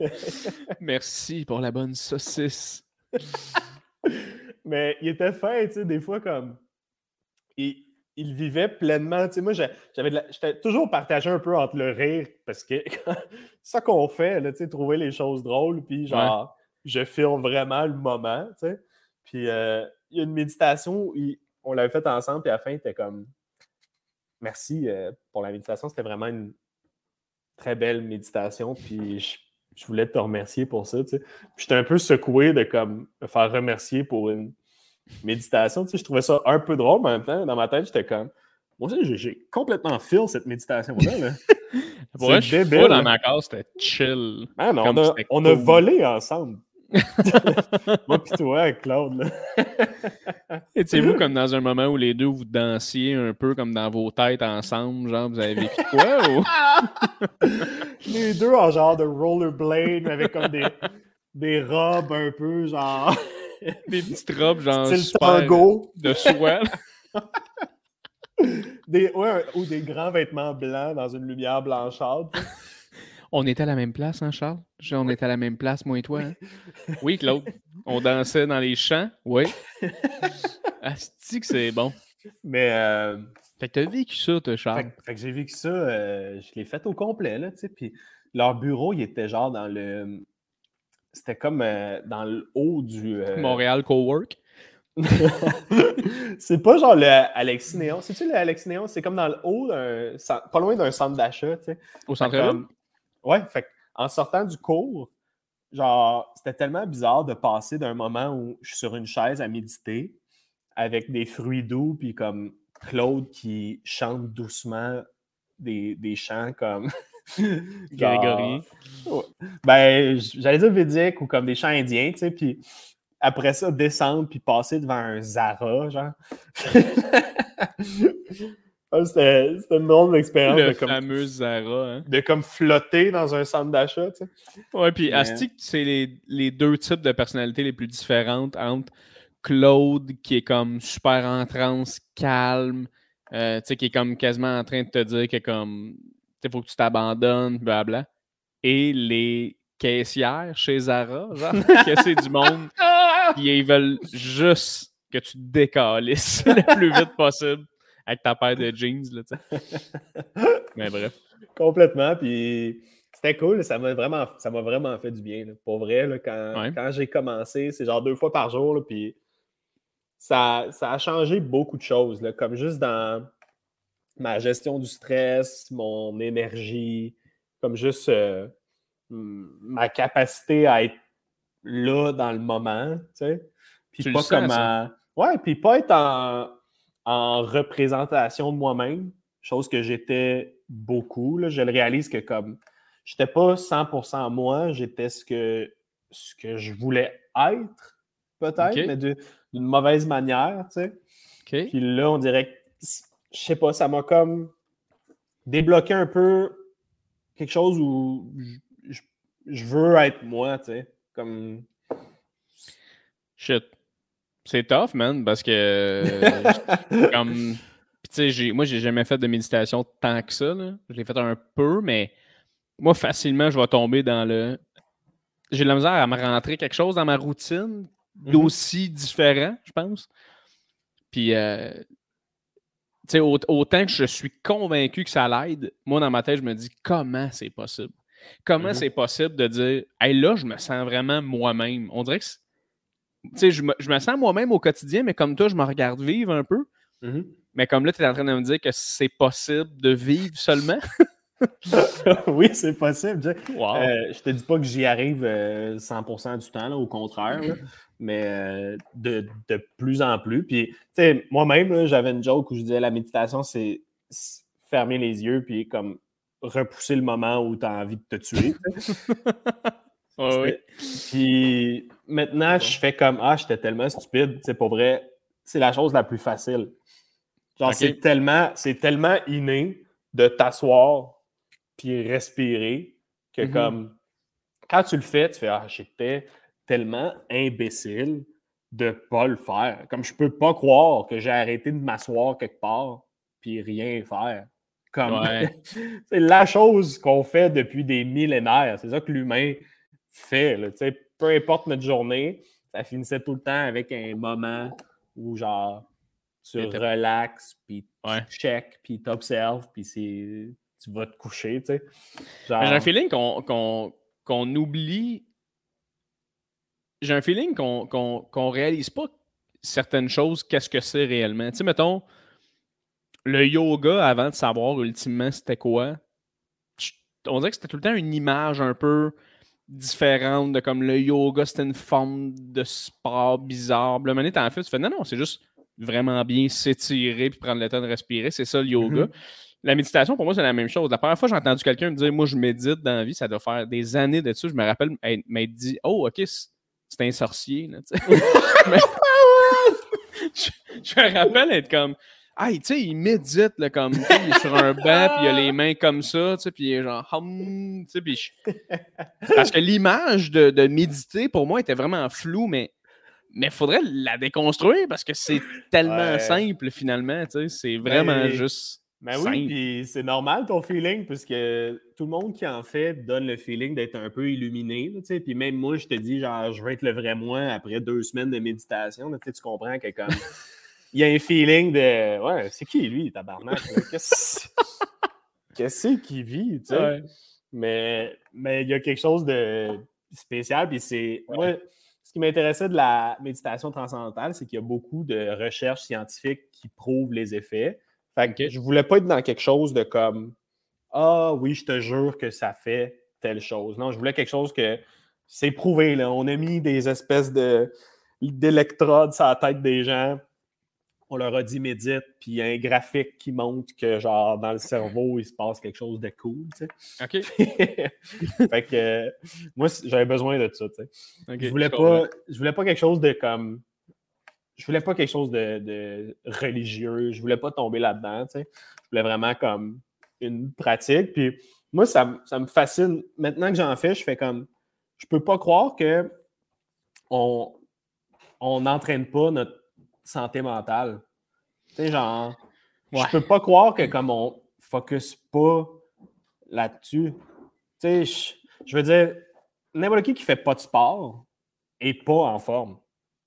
A: [LAUGHS] Merci pour la bonne saucisse. [LAUGHS]
B: Mais il était fin, tu sais, des fois comme. Il, il vivait pleinement. Tu sais, moi, j'avais j'étais toujours partagé un peu entre le rire, parce que c'est [LAUGHS] ça qu'on fait, là, tu sais, trouver les choses drôles, puis genre, je filme vraiment le moment, tu sais. Puis euh, il y a une méditation, où on l'avait faite ensemble, puis à la fin, était comme merci euh, pour la méditation, c'était vraiment une très belle méditation, puis je, voulais te remercier pour ça, tu sais. J'étais un peu secoué de comme me faire remercier pour une méditation. Tu sais, je trouvais ça un peu drôle, mais en même temps, dans ma tête, j'étais comme. Moi aussi, j'ai complètement feel cette méditation-là. Là. [LAUGHS]
A: Pour vrai, je dans ma case, c'était chill.
B: Man, on, a, on a, volé ensemble. [LAUGHS] Moi pis toi avec Claude. [LAUGHS]
A: Et vous comme dans un moment où les deux vous dansiez un peu comme dans vos têtes ensemble, genre vous avez vécu quoi ou...
B: Les deux en genre de rollerblade avec comme des, des robes un peu genre [LAUGHS]
A: des petites robes, genre, super de soie. [LAUGHS]
B: des, ouais, ou des grands vêtements blancs dans une lumière blanchâtre.
A: On était à la même place, hein, Charles? On était à la même place, moi et toi. Hein? Oui, Claude. On dansait dans les champs. Oui. [LAUGHS] Asti que c'est bon.
B: Mais. Euh...
A: Fait que t'as vécu ça, toi, Charles.
B: Fait, que j'ai vécu ça. Euh, je l'ai fait au complet, là, tu sais. Puis leur bureau, il était genre dans le. C'était comme euh, dans le haut du. Euh,
A: Montréal Cowork. [LAUGHS]
B: c'est pas genre le Alexis Néon. C'est-tu le Alexis Néon? C'est comme dans le haut, pas loin d'un centre d'achat, tu sais.
A: Au centre-ville?
B: Ouais, fait en sortant du cours, genre, c'était tellement bizarre de passer d'un moment où je suis sur une chaise à méditer avec des fruits doux, puis comme Claude qui chante doucement des, des chants comme. [LAUGHS]
A: Grégory.
B: Ben, j'allais dire védique ou comme des chants indiens, tu sais, puis après ça, descendre puis passer devant un Zara, genre. [LAUGHS] Ah, c'était une drôle d'expérience.
A: Le fameux Zara. Hein.
B: De comme flotter dans un centre d'achat, tu sais.
A: Ouais, puis Astic, c'est les, les, deux types de personnalités les plus différentes entre Claude, qui est comme super en transe, calme, euh, tu sais, qui est comme quasiment en train de te dire que comme, il faut que tu t'abandonnes, blablabla. Et les caissières chez Zara, genre, [LAUGHS] que c'est du monde qui ils veulent juste que tu te décalisses [LAUGHS] le plus vite possible avec ta paire de jeans, là. Mais bref.
B: Complètement, puis c'était cool, ça m'a vraiment, ça m'a vraiment fait du bien. Là. Pour vrai, là, quand, quand j'ai commencé, c'est genre deux fois par jour, puis ça, ça, a changé beaucoup de choses, là, comme juste dans ma gestion du stress, mon énergie, comme juste euh, ma capacité à être là dans le moment, tu sais. Puis pas comme Ouais, puis pas être en, en représentation de moi-même, chose que j'étais beaucoup. Là. Je le réalise que comme j'étais pas 100% moi, j'étais ce que, ce que je voulais être, peut-être, mais d'une mauvaise manière, tu sais. Puis là, on dirait que, je sais pas, ça m'a comme débloqué un peu quelque chose où je, je veux être moi, tu sais. Comme.
A: Shit. C'est tough, man, parce que [LAUGHS] comme tu sais, moi, j'ai jamais fait de méditation tant que ça. Je l'ai fait un peu, mais moi, facilement, je vais tomber dans le. J'ai de la misère à me rentrer quelque chose dans ma routine mm-hmm. d'aussi différent, je pense. Puis, euh, sais, autant que je suis convaincu que ça l'aide, moi, dans ma tête, je me dis comment c'est possible? Comment mm-hmm. c'est possible de dire, hey, là, je me sens vraiment moi-même? On dirait que je me, je me sens moi-même au quotidien, mais comme toi, je me regarde vivre un peu. Mm-hmm. Mais comme là, tu es en train de me dire que c'est possible de vivre seulement? [LAUGHS] [LAUGHS]
B: oui, c'est possible. Euh, je te dis pas que j'y arrive 100% euh, du temps, au contraire, mais euh, de, plus en plus. Puis, moi-même, j'avais une joke où je disais la méditation, c'est fermer les yeux puis comme repousser le moment où tu as envie de te tuer. [LAUGHS]
A: oui.
B: Puis maintenant, je fais comme Ah, j'étais tellement stupide. C'est pour vrai, c'est la chose la plus facile. Genre, c'est tellement, tellement inné de t'asseoir puis respirer que mm-hmm. comme quand tu le fais, tu fais Ah, j'étais tellement imbécile de pas le faire. Comme je peux pas croire que j'ai arrêté de m'asseoir quelque part puis rien faire. Comme [LAUGHS] c'est la chose qu'on fait depuis des millénaires. C'est ça que l'humain fait. Là, peu importe notre journée, ça finissait tout le temps avec un moment où genre tu relaxes, puis tu check, puis tu observes, puis tu vas te coucher.
A: J'ai un feeling qu'on oublie. J'ai un feeling qu'on ne réalise pas certaines choses, qu'est-ce que c'est réellement. Tu sais, mettons, le yoga, avant de savoir ultimement c'était quoi, on dirait que c'était tout le temps une image un peu différente de comme le yoga, c'était une forme de sport bizarre. Le moment en fait, tu fais non, non, c'est juste vraiment bien s'étirer puis prendre le temps de respirer. C'est ça le yoga. Mm-hmm. La méditation, pour moi, c'est la même chose. La première fois que j'ai entendu quelqu'un me dire Moi, je médite dans la vie, ça doit faire des années de dessus. Je me rappelle m'être dit Oh, OK, c'est un sorcier. [LAUGHS] [LAUGHS] je, me rappelle être comme ah, tu sais, il médite, là, comme, il est sur un banc, puis il a les mains comme ça, tu sais, puis il est genre, hum, tu sais, puis [LAUGHS] Parce que l'image de, de, méditer, pour moi, était vraiment floue, mais il faudrait la déconstruire parce que c'est tellement simple, finalement, tu sais, c'est vraiment juste
B: Ben oui, puis c'est normal ton feeling, puisque tout le monde qui en fait donne le feeling d'être un peu illuminé. Tu sais, puis même moi, je te dis, genre, je vais être le vrai moi après deux semaines de méditation. tu comprends que comme. [LAUGHS] Il y a un feeling de. Ouais, c'est qui lui, tabarnak? [LAUGHS] Qu'est-ce qu'est-ce qu'il vit, tu sais? Mais, mais il y a quelque chose de spécial, puis c'est. ce qui m'intéressait de la méditation transcendantale, c'est qu'il y a beaucoup de recherches scientifiques qui prouvent les effets. Fait que je voulais pas être dans quelque chose de comme Ah oui, je te jure que ça fait telle chose. Non, je voulais quelque chose que c'est prouvé. Là. On a mis des espèces de d'électrodes sur la tête des gens. On leur a dit médite, puis il y a un graphique qui montre que, genre, dans le cerveau, il se passe quelque chose de cool, tu sais.
A: OK. [LAUGHS]
B: fait que, moi, j'avais besoin de ça, tu sais. je, voulais pas, je voulais pas quelque chose de comme je voulais pas quelque chose de, religieux, je voulais pas tomber là-dedans, tu sais. Je voulais vraiment comme une pratique. Puis moi, ça, me fascine. Maintenant que j'en fais, je fais comme. Je peux pas croire que on n'entraîne pas notre santé mentale. Tu sais, genre. Je peux pas croire que comme on focus pas là-dessus. Tu sais, je, veux dire, n'importe qui qui fait pas de sport est pas en forme.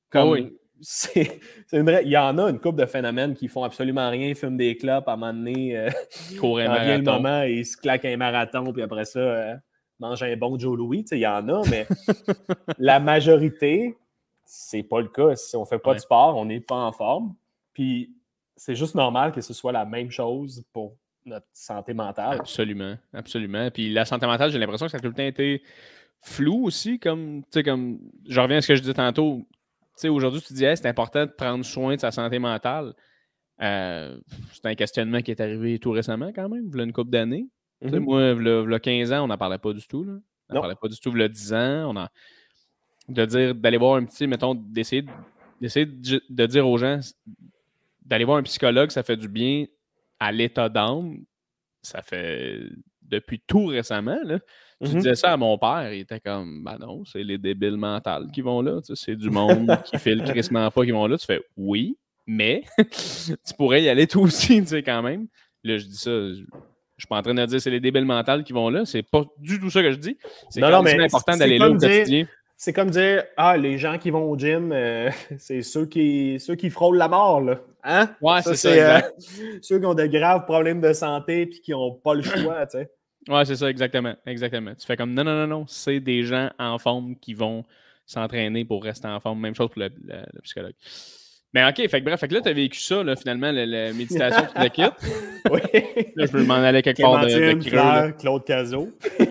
B: Comme, oui c'est. Il y en a une couple de phénomènes qui font absolument rien, fument des clopes, à un moment donné, euh, le moment, ils se claquent un marathon, puis après ça, euh, mangent un bon Joe Louis. Il y en a, mais [LAUGHS] la majorité, c'est pas le cas. Si on fait pas de sport, on n'est pas en forme. Puis c'est juste normal que ce soit la même chose pour notre santé mentale.
A: Absolument, absolument. Puis la santé mentale, j'ai l'impression que ça a tout le temps été flou aussi, comme, comme, je reviens à ce que je disais tantôt, aujourd'hui, tu disais, c'est important de prendre soin de sa santé mentale. Euh, c'est un questionnement qui est arrivé tout récemment, quand même, il y a une couple d'années. Mm-hmm. Moi, il y a 15 ans, on n'en parlait pas du tout. Là. On n'en parlait pas du tout, il y a 10 ans. On a... De dire, d'aller voir un petit, mettons, d'essayer, d'essayer de dire aux gens, d'aller voir un psychologue, ça fait du bien à l'état d'âme. Ça fait depuis tout récemment. Là. Tu mm-hmm. disais ça à mon père, il était comme, ben non, c'est les débiles mentales qui vont là, c'est du monde qui fait le crissement pas qui vont là. Tu fais, oui, mais [LAUGHS] tu pourrais y aller toi aussi, tu sais, quand même. Là, je dis ça, je, suis pas en train de dire c'est les débiles mentales qui vont là, c'est pas du tout ça que je dis. C'est important d'aller là au quotidien.
B: C'est comme dire, ah, les gens qui vont au gym, euh, [LAUGHS] c'est ceux qui, ceux qui frôlent la mort, là. Hein?
A: Ouais, c'est ça. Euh, [LAUGHS]
B: ceux qui ont de graves problèmes de santé et qui n'ont pas le choix, tu sais.
A: Ouais, c'est ça, exactement. Exactement. Tu fais comme non, non, non, non, c'est des gens en forme qui vont s'entraîner pour rester en forme. Même chose pour le, psychologue. Mais OK, fait que bref, fait que là, tu as vécu ça, là, finalement, la, méditation, tu le quittes. [LAUGHS]
B: oui.
A: Là, je peux m'en aller quelque part de, de
B: creux, Claude Cazot. [LAUGHS]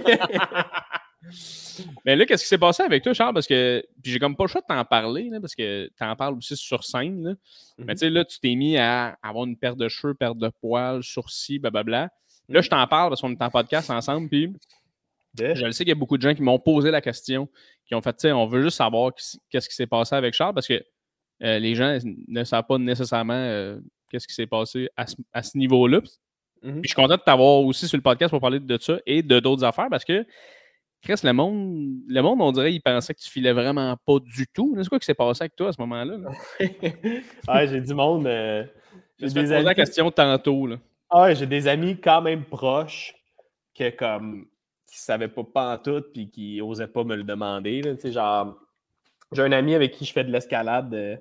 A: Mais là, qu'est-ce qui s'est passé avec toi, Charles? Parce que j'ai comme pas le choix de t'en parler, là, parce que tu en parles aussi sur scène. Là. Mais mm-hmm. tu sais, là, tu t'es mis à avoir une perte de cheveux, perte de poils, sourcils, blablabla. Là, je t'en parle parce qu'on est en podcast ensemble, puis je le sais qu'il y a beaucoup de gens qui m'ont posé la question, qui ont fait, tu sais, on veut juste savoir qu'est-ce qui s'est passé avec Charles parce que euh, les gens ne savent pas nécessairement euh, qu'est-ce qui s'est passé à ce, niveau-là. Mm-hmm. Puis je suis content de t'avoir aussi sur le podcast pour parler de ça et de d'autres affaires parce que, Chris, le monde, le monde, on dirait, il pensait que tu filais vraiment pas du tout. C'est quoi qui s'est passé avec toi à ce moment-là? [LAUGHS]
B: ouais, j'ai du monde. Euh,
A: j'ai posé la question tantôt. Là.
B: Ah j'ai des amis quand même proches que comme qui savaient pas en tout puis qui osaient pas me le demander. genre, j'ai un ami avec qui je fais de l'escalade euh,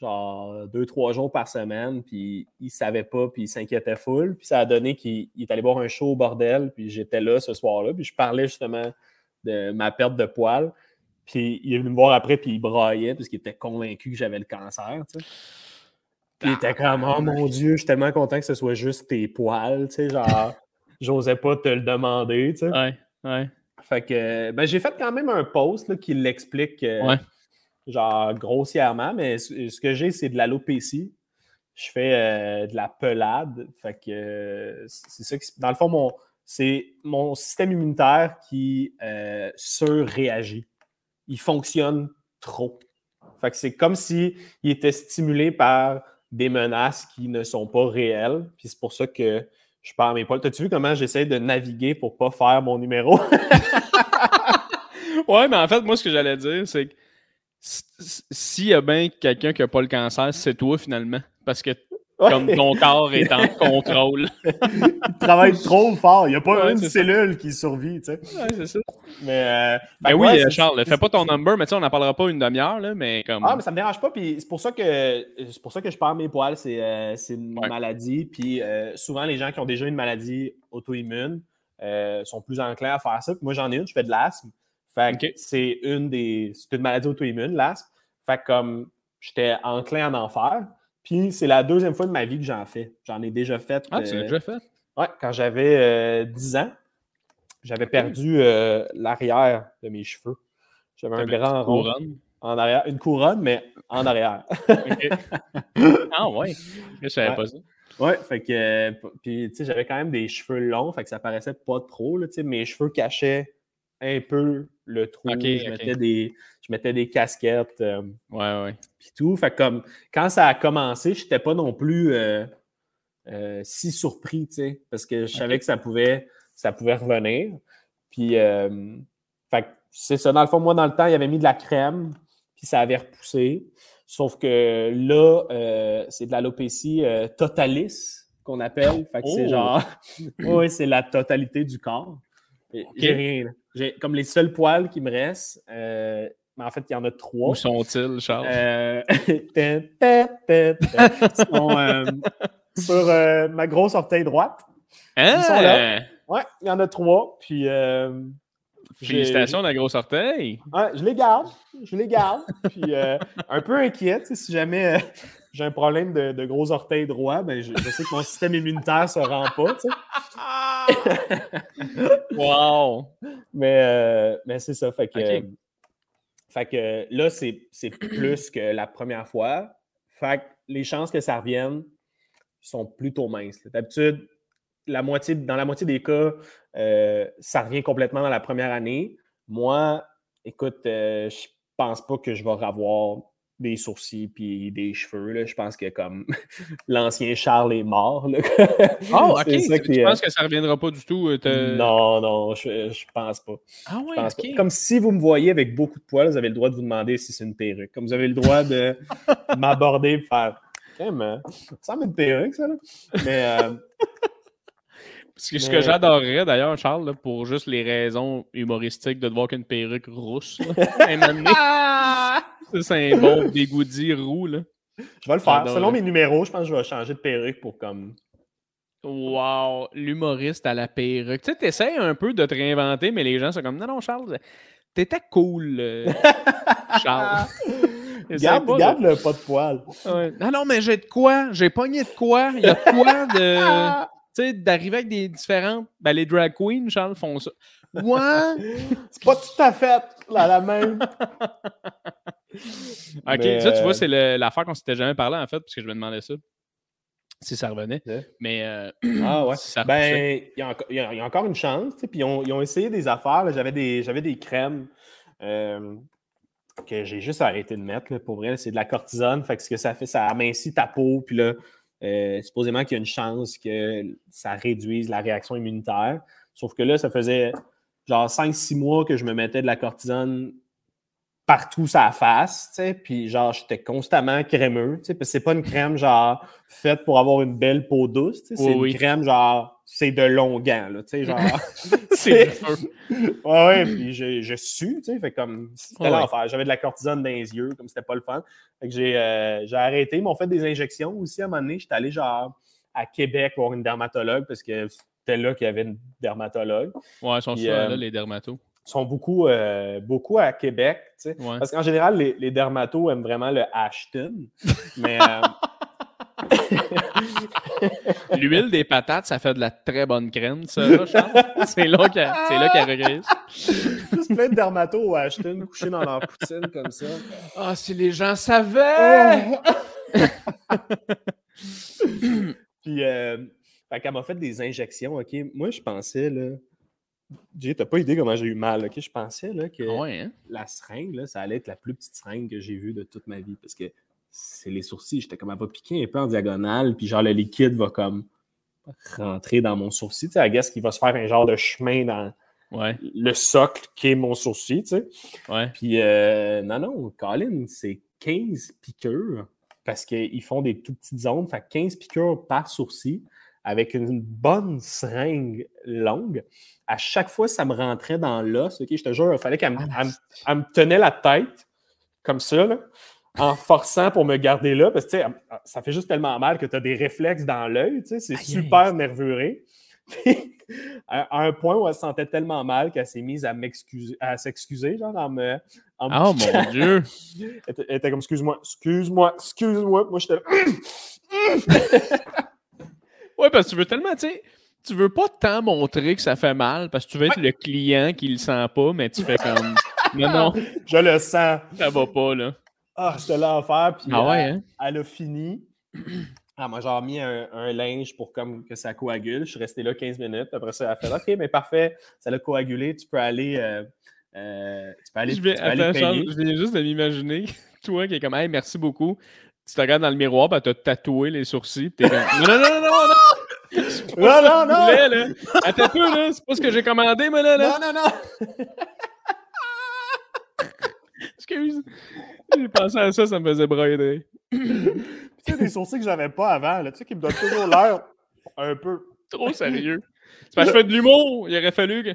B: genre deux, trois jours par semaine, puis il savait pas, puis il s'inquiétait full. Puis ça a donné qu'il est allé voir un show au bordel, puis j'étais là ce soir-là, puis je parlais justement de ma perte de poils. Puis il est venu me voir après, puis il braillait, parce qu'il était convaincu que j'avais le cancer. Puis il était comme, oh mon Dieu, je suis tellement content que ce soit juste tes poils, tu sais, genre, [LAUGHS] j'osais pas te le demander, tu sais.
A: Ouais, ouais.
B: Fait que, ben, j'ai fait quand même un post qui l'explique, euh, genre, grossièrement, mais ce que j'ai, c'est de l'alopécie. Je fais euh, de la pelade. Fait que, euh, c'est ça qui, dans le fond, mon, c'est mon système immunitaire qui surréagit. Il fonctionne trop. Fait que c'est comme s'il était stimulé par des menaces qui ne sont pas réelles. Puis c'est pour ça que je parle mes poils. T'as-tu vu comment j'essaie de naviguer pour pas faire mon numéro? [LAUGHS]
A: ouais, mais en fait, moi, ce que j'allais dire, c'est que s'il y a bien quelqu'un qui n'a pas le cancer, c'est toi finalement. Parce que Comme ton corps est en [LAUGHS] contrôle.
B: il travaille trop fort. Il n'y a pas
A: Ouais,
B: une
A: ça.
B: cellule qui survit, tu sais.
A: Ouais, c'est ça.
B: Mais, euh,
A: Ben
B: que
A: oui, euh, Charles, fais pas ton number, mais tu sais, on n'en parlera pas une demi-heure, là, mais comme.
B: Ah, mais ça me dérange pas. Puis c'est pour ça que c'est pour ça que je perds mes poils. C'est euh, une maladie. Puis euh, souvent, les gens qui ont déjà une maladie auto-immune sont plus enclins à faire ça. Puis moi, j'en ai une, je fais de l'asthme. Fait que
A: Ok.
B: c'est une des. C'est une maladie auto-immune, l'asthme. Fait que comme j'étais enclin à en faire. Puis c'est la deuxième fois de ma vie que j'en fais. J'en ai déjà fait.
A: Ah, tu l'as
B: euh,
A: déjà fait?
B: Ouais, quand j'avais euh, 10 ans, j'avais perdu euh, l'arrière de mes cheveux. J'avais un grand rond
A: couronne.
B: en arrière, une couronne, mais en arrière. [LAUGHS]
A: Ah ouais. Je savais
B: Ouais.
A: pas ça.
B: ouais, fait que. euh, Puis, tu sais, j'avais quand même des cheveux longs, fait que ça paraissait pas trop, là, tu sais. Mes cheveux cachaient un peu le trou.
A: Ok,
B: je. Mettais des, je mettais des casquettes, euh,
A: Ouais, ouais.
B: puis tout. Fait que, comme, quand ça a commencé, j'étais pas non plus euh, euh, si surpris, tu sais, parce que je savais que ça pouvait, ça pouvait revenir. Puis, euh, fait c'est ça. Dans le fond, moi, dans le temps, il avait mis de la crème, puis ça avait repoussé. Sauf que là, euh, c'est de l'alopécie totalis qu'on appelle. Fait que c'est
A: Oh!
B: genre, [LAUGHS] oui, c'est la totalité du corps. J'ai rien. J'ai comme les seuls poils qui me restent. euh, mais en fait, il y en a trois.
A: Où sont-ils, Charles?
B: Euh, [LAUGHS] ta. Sont, euh, sur euh, ma grosse orteil droite.
A: Hein?
B: sont là. Ouais, il y en a trois. Puis.
A: Félicitations, la grosse orteil.
B: Ouais, je les garde. Je les garde. Puis un peu sais, si jamais j'ai un problème de, de gros orteil droit, ben, je, je sais que mon système immunitaire se rend pas. tu sais. [LAUGHS]
A: wow!
B: Mais, euh, mais c'est ça. Fait que. Fait que là, c'est [CLEARS THROAT] plus que la première fois. Fait que les chances que ça revienne sont plutôt minces. D'habitude, la moitié, dans la moitié des cas, euh, ça revient complètement dans la première année. Moi, écoute, euh, je pense pas que je vais avoir des sourcils puis des cheveux. là. Je pense que comme [LAUGHS] l'ancien Charles est mort. là. [LAUGHS]
A: Oh, ok.
B: Ça
A: Tu penses que ça reviendra pas du tout? euh,
B: Non, non, je, je pense pas.
A: Ah
B: Je
A: ouais,
B: pense
A: ok.
B: pas. Comme si vous me voyez avec beaucoup de poils, vous avez le droit de vous demander si c'est une perruque. Comme vous avez le droit de [LAUGHS] m'aborder et faire Crème, ça semble une perruque, ça. Là. Mais euh,
A: Parce que ce
B: Mais-
A: que j'adorerais d'ailleurs, Charles, là, pour juste les raisons humoristiques de te voir qu'une perruque rousse, là, un moment donné. Ça, c'est un bon dégoudi roux, là.
B: je vais le faire. Selon mes numéros, je pense que je vais changer de perruque pour comme.
A: Wow, l'humoriste à la perruque. Tu sais, t'essayes un peu de te réinventer, mais les gens sont comme, non, non, Charles, t'étais cool, euh, [LAUGHS] Charles. [LAUGHS]
B: Garde,
A: pas,
B: garde le pas de.
A: Ouais. Non, non, mais j'ai de quoi? J'ai pogné de quoi? Il y a de quoi de... [LAUGHS] Tu sais, d'arriver avec des différentes... Ben, les drag queens, Charles, font ça. Ouais!
B: C'est pas tout à fait la même. [LAUGHS]
A: OK,
B: Mais,
A: ça, tu
B: euh,
A: vois, c'est le- l'affaire qu'on s'était jamais parlé, en fait, parce que je me demandais ça. Si ça revenait.
B: Ouais.
A: Mais euh, [CLEARS THROAT]
B: Ah ouais.
A: si ça repoussait.
B: Ben, il y, a y y encore une chance. Puis ils ont, ils ont essayé des affaires. J'avais des, des crèmes euh, que j'ai juste arrêté de mettre. là, pour vrai, c'est de la cortisone. Fait que ce que ça fait, ça amincit ta peau. Puis là, euh, supposément qu'il y a une chance que ça réduise la réaction immunitaire. Sauf que là, ça faisait genre 5-6 mois que je me mettais de la cortisone partout sa face, tu sais, puis genre, j'étais constamment crémeux, tu sais, parce que c'est pas une crème, genre, faite pour avoir une belle peau douce, tu sais, c'est
A: Oui,
B: une
A: oui.
B: crème, genre, c'est de long gant, là, tu sais, genre... [LAUGHS]
A: c'est
B: ouais, ouais, puis je, je sue, tu sais, fait comme, c'était
A: Ouais.
B: l'enfer. J'avais de la cortisone dans les yeux, comme c'était pas le fun. Fait que j'ai euh, j'ai arrêté, ils m'ont fait des injections aussi, à un moment donné, j'étais allé, genre, à Québec voir une dermatologue, parce que c'était là qu'il y avait une dermatologue.
A: Ouais, ils sont sûrs,
B: euh,
A: là, les dermatos.
B: Ils sont beaucoup, euh, beaucoup à Québec, tu sais.
A: Ouais.
B: Parce qu'en général, les, les dermatos aiment vraiment le Ashton. Mais euh, [LAUGHS]
A: L'huile des patates, ça fait de la très bonne crème, ça, là, Charles. C'est là qu'elle c'est là qu'elle regresse.
B: juste plein de dermatos au Ashton couchés dans leur poutine comme ça.
A: Ah, si les gens savaient! [LAUGHS]
B: Puis, euh, fait qu'elle m'a fait des injections, OK? Moi, je pensais, là... Jay, t'as pas idée comment j'ai eu mal, OK? Je pensais, là, que
A: Ouais, hein?
B: la seringue, là, ça allait être la plus petite seringue que j'ai vue de toute ma vie, parce que c'est les sourcils. J'étais comme, elle va piquer un peu en diagonale, puis genre, le liquide va comme rentrer dans mon sourcil. Tu sais, I guess qu'il va se faire un genre de chemin dans
A: Ouais,
B: le socle qui est mon sourcil, tu sais.
A: ouais.
B: Puis, euh, non, non, Colin, c'est 15 piqûres parce qu'ils font des tout petites zones. Fait 15 piqûres par sourcil avec une bonne seringue longue. À chaque fois, ça me rentrait dans l'os. je te jure, il fallait qu'elle me tenait la tête comme ça, en forçant pour me garder là. Parce que ça fait juste tellement mal que tu as des réflexes dans l'œil. C'est super nervuré. [LAUGHS] à un point où elle se sentait tellement mal qu'elle s'est mise à m'excuser, à s'excuser, genre en me.
A: oh mon Dieu!
B: Elle était, comme excuse-moi, excuse-moi, excuse-moi. Moi, j'étais [CLEARS THROAT]
A: ouais, parce que tu veux tellement, tu sais, tu veux pas tant montrer que ça fait mal parce que tu veux être le client qui le sent pas, mais tu fais comme. [LAUGHS] non, non.
B: Je le sens.
A: Ça va pas, là.
B: Ah, je te l'ai offert, puis
A: ah ouais, hein?
B: elle, a fini. [CLEARS THROAT] Elle m'a genre mis un, linge pour comme que ça coagule. Je suis resté là 15 minutes. Après ça, elle a fait OK, mais parfait, ça l'a coagulé. Tu peux aller. Euh, euh, tu peux aller, je vais,
A: je viens juste de m'imaginer, [LAUGHS] toi qui est comme, hey, merci beaucoup tu te regardes dans le miroir, tu t'as tatoué les sourcils, t'es comme, non, non, non, non, non!
B: Non, non, non! Voulais, là.
A: Attends peu, là, c'est pas ce que j'ai commandé, moi, là,
B: là. Non, non, non!
A: Excuse. J'ai pensé à ça, ça me faisait broyer.
B: tu sais, des sourcils que j'avais pas avant, là, tu sais, qui me donnent toujours l'air un peu.
A: Trop sérieux. C'est parce que je fais de l'humour. Il aurait fallu que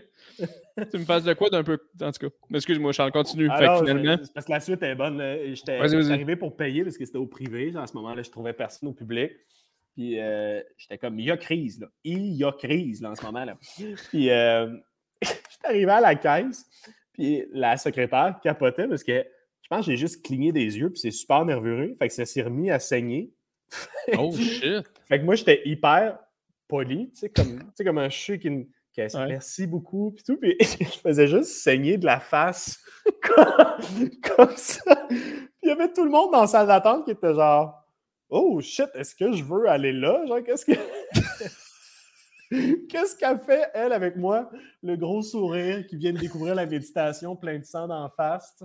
A: tu me fasses de quoi d'un peu. En tout cas, excuse-moi, Charles, continue.
B: Alors, finalement... Parce que la suite est bonne. J'étais arrivé pour payer parce que c'était au privé. À ce moment-là, je trouvais personne au public. Puis euh, j'étais comme, il y a crise, là. Il y a crise, là, en ce moment-là. Puis euh, [LAUGHS] j'étais arrivé à la caisse. Puis la secrétaire capotait parce que je pense que j'ai juste cligné des yeux. Puis c'est super nerveux. Fait que ça s'est remis à saigner.
A: oh shit!
B: Fait que moi, j'étais hyper poli, tu sais, comme, comme un chien qui, merci beaucoup, puis tout, puis [LAUGHS] je faisais juste saigner de la face [LAUGHS] comme, ça. Puis il y avait tout le monde dans la salle d'attente qui était genre Oh shit, est-ce que je veux aller là? Genre, qu'est-ce que. [LAUGHS] Qu'est-ce qu'elle fait, elle, avec moi? Le gros sourire qui vient de découvrir la méditation plein de sang d'en face.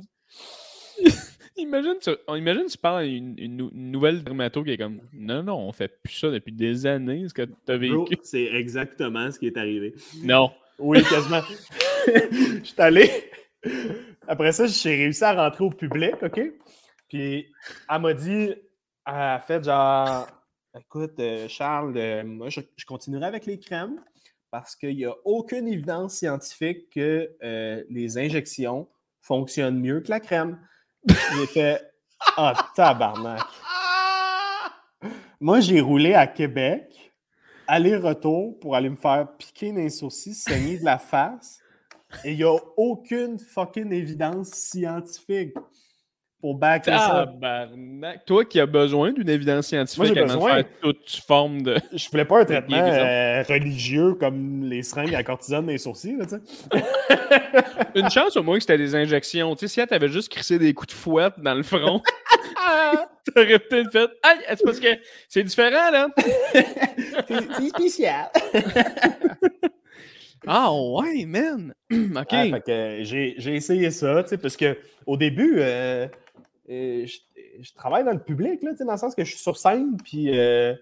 A: Imagine, tu, imagine tu parles à une, nouvelle dermato qui est comme Non, non, on fait plus ça depuis des années, ce que tu as vécu.
B: C'est exactement ce qui est arrivé.
A: Non.
B: Oui, quasiment. [LAUGHS] Je suis allé. Après ça, j'ai réussi à rentrer au public, OK? Puis elle m'a dit, elle a fait genre, écoute, euh, Charles, euh, moi, je, continuerai avec les crèmes parce qu'il n'y a aucune évidence scientifique que euh, les injections fonctionnent mieux que la crème. J'ai fait Ah, tabarnak. Moi, j'ai roulé à Québec, aller-retour pour aller me faire piquer dans les sourcils, saigner de la face. Et il n'y a aucune fucking évidence scientifique pour backer
A: Tabarnak. Toi qui as besoin d'une évidence scientifique
B: Moi, besoin.
A: faire toute forme de.
B: Je voulais pas un traitement euh, religieux comme les seringues à cortisone les sourcils. Là, [LAUGHS]
A: Une chance au moins que c'était des injections. Tu sais, si elle t'avait juste crissé des coups de fouette dans le front, [LAUGHS] t'aurais peut-être fait Aïe, c'est parce que c'est différent, là.
B: c'est spécial. [LAUGHS]
A: Ah ouais, man! [CLEARS THROAT] OK.
B: Ah, j'ai essayé ça, tu sais, parce qu'au début, euh, euh, je, travaille dans le public, là, dans le sens que je suis sur scène, puis euh,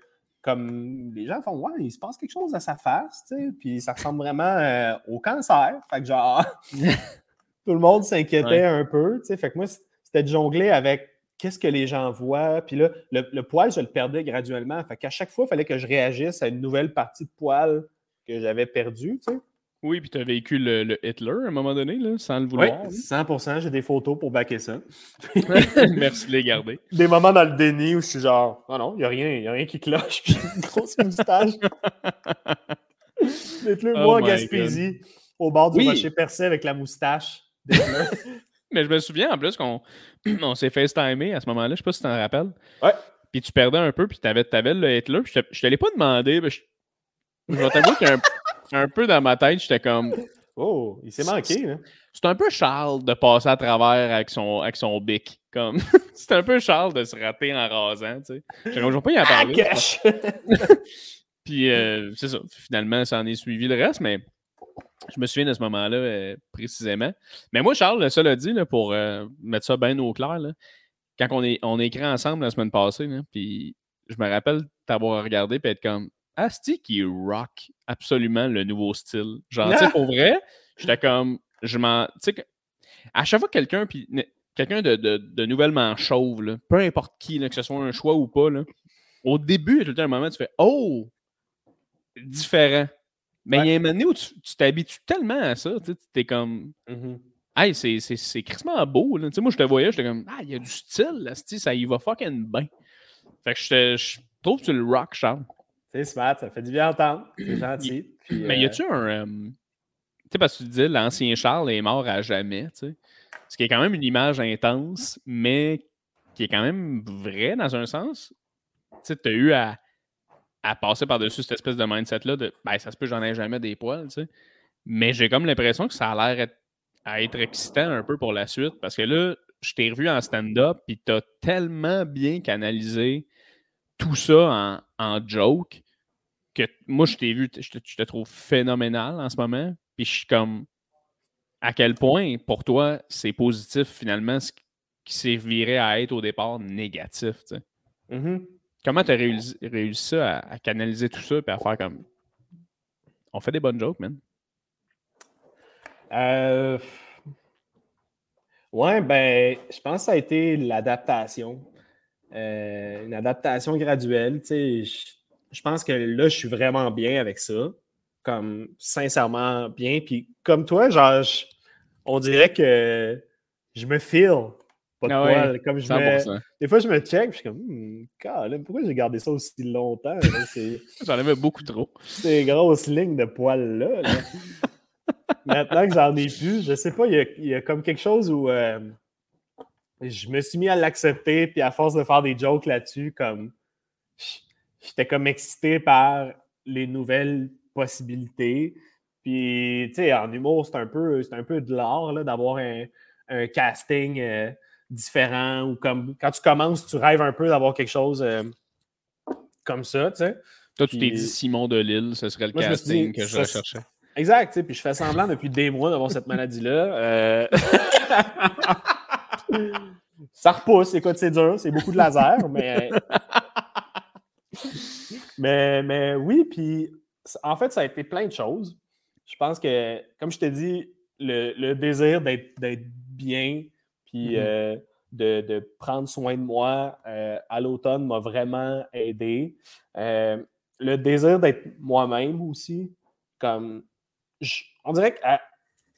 B: comme les gens font Ouais, il se passe quelque chose à sa face, puis ça ressemble vraiment au cancer. Fait que genre, [LAUGHS] tout le monde s'inquiétait un peu, tu sais. Fait que moi, c'était de jongler avec qu'est-ce que les gens voient. Puis là, le, poil, je le perdais graduellement. Fait qu'à chaque fois, il fallait que je réagisse à une nouvelle partie de poil que j'avais perdu, tu sais.
A: Oui, puis tu as vécu le, Hitler à un moment donné, là, sans le vouloir.
B: Oui, 100 J'ai des photos pour backer ça. [LAUGHS]
A: Merci de les garder. [LAUGHS]
B: Des moments dans le déni où je suis genre, oh non, il n'y a, rien, a rien qui cloche, puis une grosse moustache. Hitler, oh moi, Gaspésie, au bord du rocher percé avec la moustache [LAUGHS]
A: Mais je me souviens en plus qu'on [CLEARS THROAT] on, s'est FaceTimé à ce moment-là, je sais pas si tu t'en rappelles.
B: Ouais.
A: Puis tu perdais un peu, puis tu avais, avais, le Hitler. Je te, te l'ai pas demandé, mais je, je vais t'avouer qu'il y a un un peu dans ma tête, j'étais comme.
B: Oh, il s'est manqué, là.
A: C'est un peu Charles de passer à travers avec son, avec son bic. Comme... [LAUGHS] c'est un peu Charles de se rater en rasant, tu sais. Je ne pas y en parler. [LAUGHS] Puis, euh, c'est ça. Finalement, ça en est suivi le reste, mais je me souviens de ce moment-là euh, précisément. Mais moi, Charles, ça l'a dit, là, pour euh, mettre ça bien au clair, là, quand on est, on écrit ensemble la semaine passée, puis je me rappelle t'avoir regardé et être comme Asti qui rock absolument le nouveau style. Genre, tu sais, pour vrai, j'étais [LAUGHS] comme, je m'en. Tu sais, à chaque fois que quelqu'un, puis quelqu'un de, de, nouvellement chauve, peu importe qui, que ce soit un choix ou pas, au début, il y a tout le temps un moment où tu fais Oh! Différent. Mais il y a un moment où tu t'habitues tellement à ça, tu es comme. Mm-hmm. Hey, c'est crissement beau. Là. Moi, je te voyais, j'étais comme Ah, il y a du style, là, ça y va fucking bien. Fait que je, je trouve que tu le rock, Charles.
B: C'est smart, ça fait du bien entendre. [CLEARS THROAT] C'est gentil.
A: mais y a-tu un. Euh, tu sais, parce que tu dis l'ancien Charles est mort à jamais, tu sais. Ce qui est quand même une image intense, mais qui est quand même vrai dans un sens. Tu sais, tu as eu à, à passer par-dessus cette espèce de mindset-là de ben, ça se peut, j'en ai jamais des poils, tu sais. Mais j'ai comme l'impression que ça a l'air à être excitant un peu pour la suite parce que là, je t'ai revu en stand-up, puis tu as tellement bien canalisé tout ça en, joke que moi, je t'ai vu, je te, trouve phénoménal en ce moment. Puis je suis comme, à quel point pour toi, c'est positif finalement ce qui s'est viré à être au départ négatif. Tu sais? Mm-hmm. Comment tu as réussi, ça à, canaliser tout ça et à faire comme. On fait des bonnes jokes, man?
B: Euh... Ouais, ben, je pense que ça a été l'adaptation. Euh, une adaptation graduelle. Je, je pense que là, je suis vraiment bien avec ça. Comme sincèrement bien. Puis comme toi, genre, on dirait que je me feel pas de ah Comme je me, des fois, je me check, puis je suis comme, hmm, pourquoi j'ai gardé ça aussi longtemps? [LAUGHS]
A: j'en avais beaucoup trop.
B: Ces grosses lignes de poils-là. [LAUGHS] Maintenant que j'en ai plus, je sais pas, il y, a, comme quelque chose où euh, je me suis mis à l'accepter, puis à force de faire des jokes là-dessus, comme j'étais comme excité par les nouvelles possibilités. Puis, tu sais, en humour, c'est un peu, un peu de l'art d'avoir un, casting euh, différent ou comme quand tu commences, tu rêves un peu d'avoir quelque chose euh, comme ça, tu sais.
A: Toi, tu t'es dit Simon de Lille, ce serait le casting que je recherchais.
B: Exact, tu sais, puis je fais semblant depuis des mois d'avoir cette maladie-là. Euh, [LAUGHS] ça repousse, écoute, c'est dur, c'est beaucoup de laser, [LAUGHS] mais... mais, mais oui, puis en fait, ça a été plein de choses. Je pense que, comme je t'ai dit, le, désir d'être bien, puis mm-hmm. euh, de, prendre soin de moi euh, à l'automne m'a vraiment aidé. Euh, le désir d'être moi-même aussi, comme on dirait que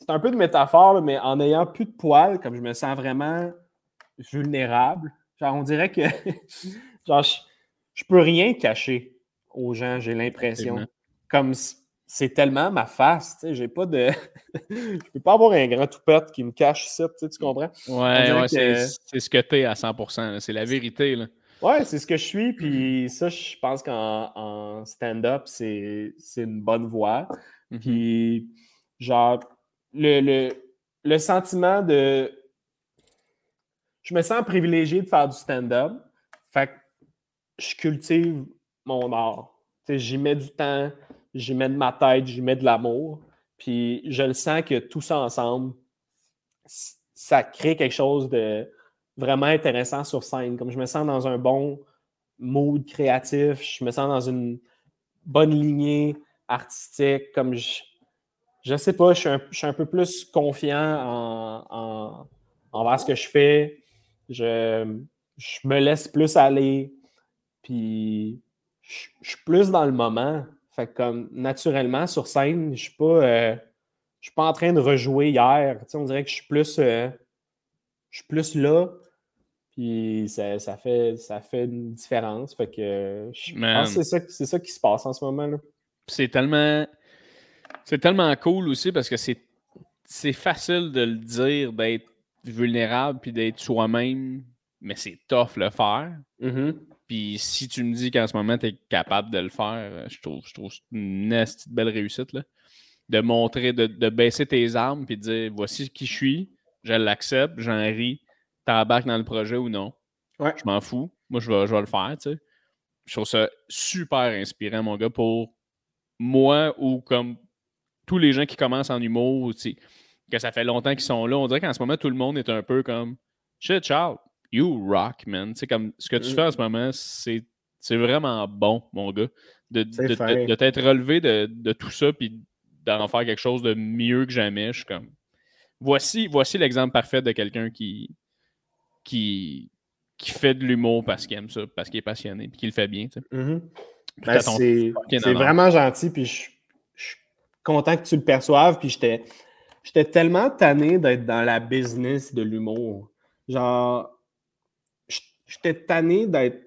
B: c'est un peu de métaphore, mais en ayant plus de poils, comme je me sens vraiment vulnérable, genre on dirait que [LAUGHS] genre, je, je peux rien cacher aux gens, j'ai l'impression. Comme c'est tellement ma face, tu sais, j'ai pas de... [LAUGHS] je peux pas avoir un grand toupette qui me cache ça, tu, comprends?
A: Ouais, ouais c'est ce que t'es à 100%, c'est la vérité, là.
B: Ouais, c'est ce que je suis, puis ça, je pense qu'en stand-up, c'est une bonne voie. Mm-hmm. Puis, genre, le, le, le sentiment de... Je me sens privilégié de faire du stand-up, fait que je cultive mon art. J'y mets du temps, j'y mets de ma tête, j'y mets de l'amour. Puis je le sens que tout ça ensemble, ça crée quelque chose de vraiment intéressant sur scène. Comme je me sens dans un bon mood créatif, je me sens dans une bonne lignée artistique, comme je, je sais pas, je suis un, peu plus confiant en, envers ce que je fais. Je, je me laisse plus aller. Puis je, suis plus dans le moment. Fait que comme naturellement, sur scène, je suis pas. Euh, je suis pas en train de rejouer hier. on dirait que je suis plus. Euh, je suis plus là. Puis ça, fait, ça fait une différence. Fait que je pense que c'est ça, qui se passe en ce moment.
A: C'est tellement. C'est tellement cool aussi parce que c'est, c'est facile de le dire, d'être vulnérable puis d'être soi-même, mais c'est tough le faire. Mm-hmm. Puis si tu me dis qu'en ce moment, tu es capable de le faire, euh, je trouve, je trouve une belle réussite. Là. De montrer, de, baisser tes armes puis de dire voici qui je suis, je l'accepte, j'en ris, t'embarques dans le projet ou non. Je m'en fous. Moi, je vais, je vais le faire. Tu sais. Je trouve ça super inspirant, mon gars, pour moi ou comme tous les gens qui commencent en humour, que ça fait longtemps qu'ils sont là. On dirait qu'en ce moment, tout le monde est un peu comme Shit, Charles, you rock, man. C'est comme ce que tu mm. fais en ce moment, c'est, vraiment bon, mon gars. De, de, t'être relevé de, tout ça puis d'en faire quelque chose de mieux que jamais. Je suis comme. Voici, voici l'exemple parfait de quelqu'un qui, qui, qui fait de l'humour parce qu'il aime ça, parce qu'il est passionné, puis qu'il le fait bien.
B: Mm-hmm. Ben, c'est vraiment gentil, puis je, suis content que tu le perçoives, puis j'étais j'étais tellement tanné d'être dans la business de l'humour. Genre, j'étais tanné d'être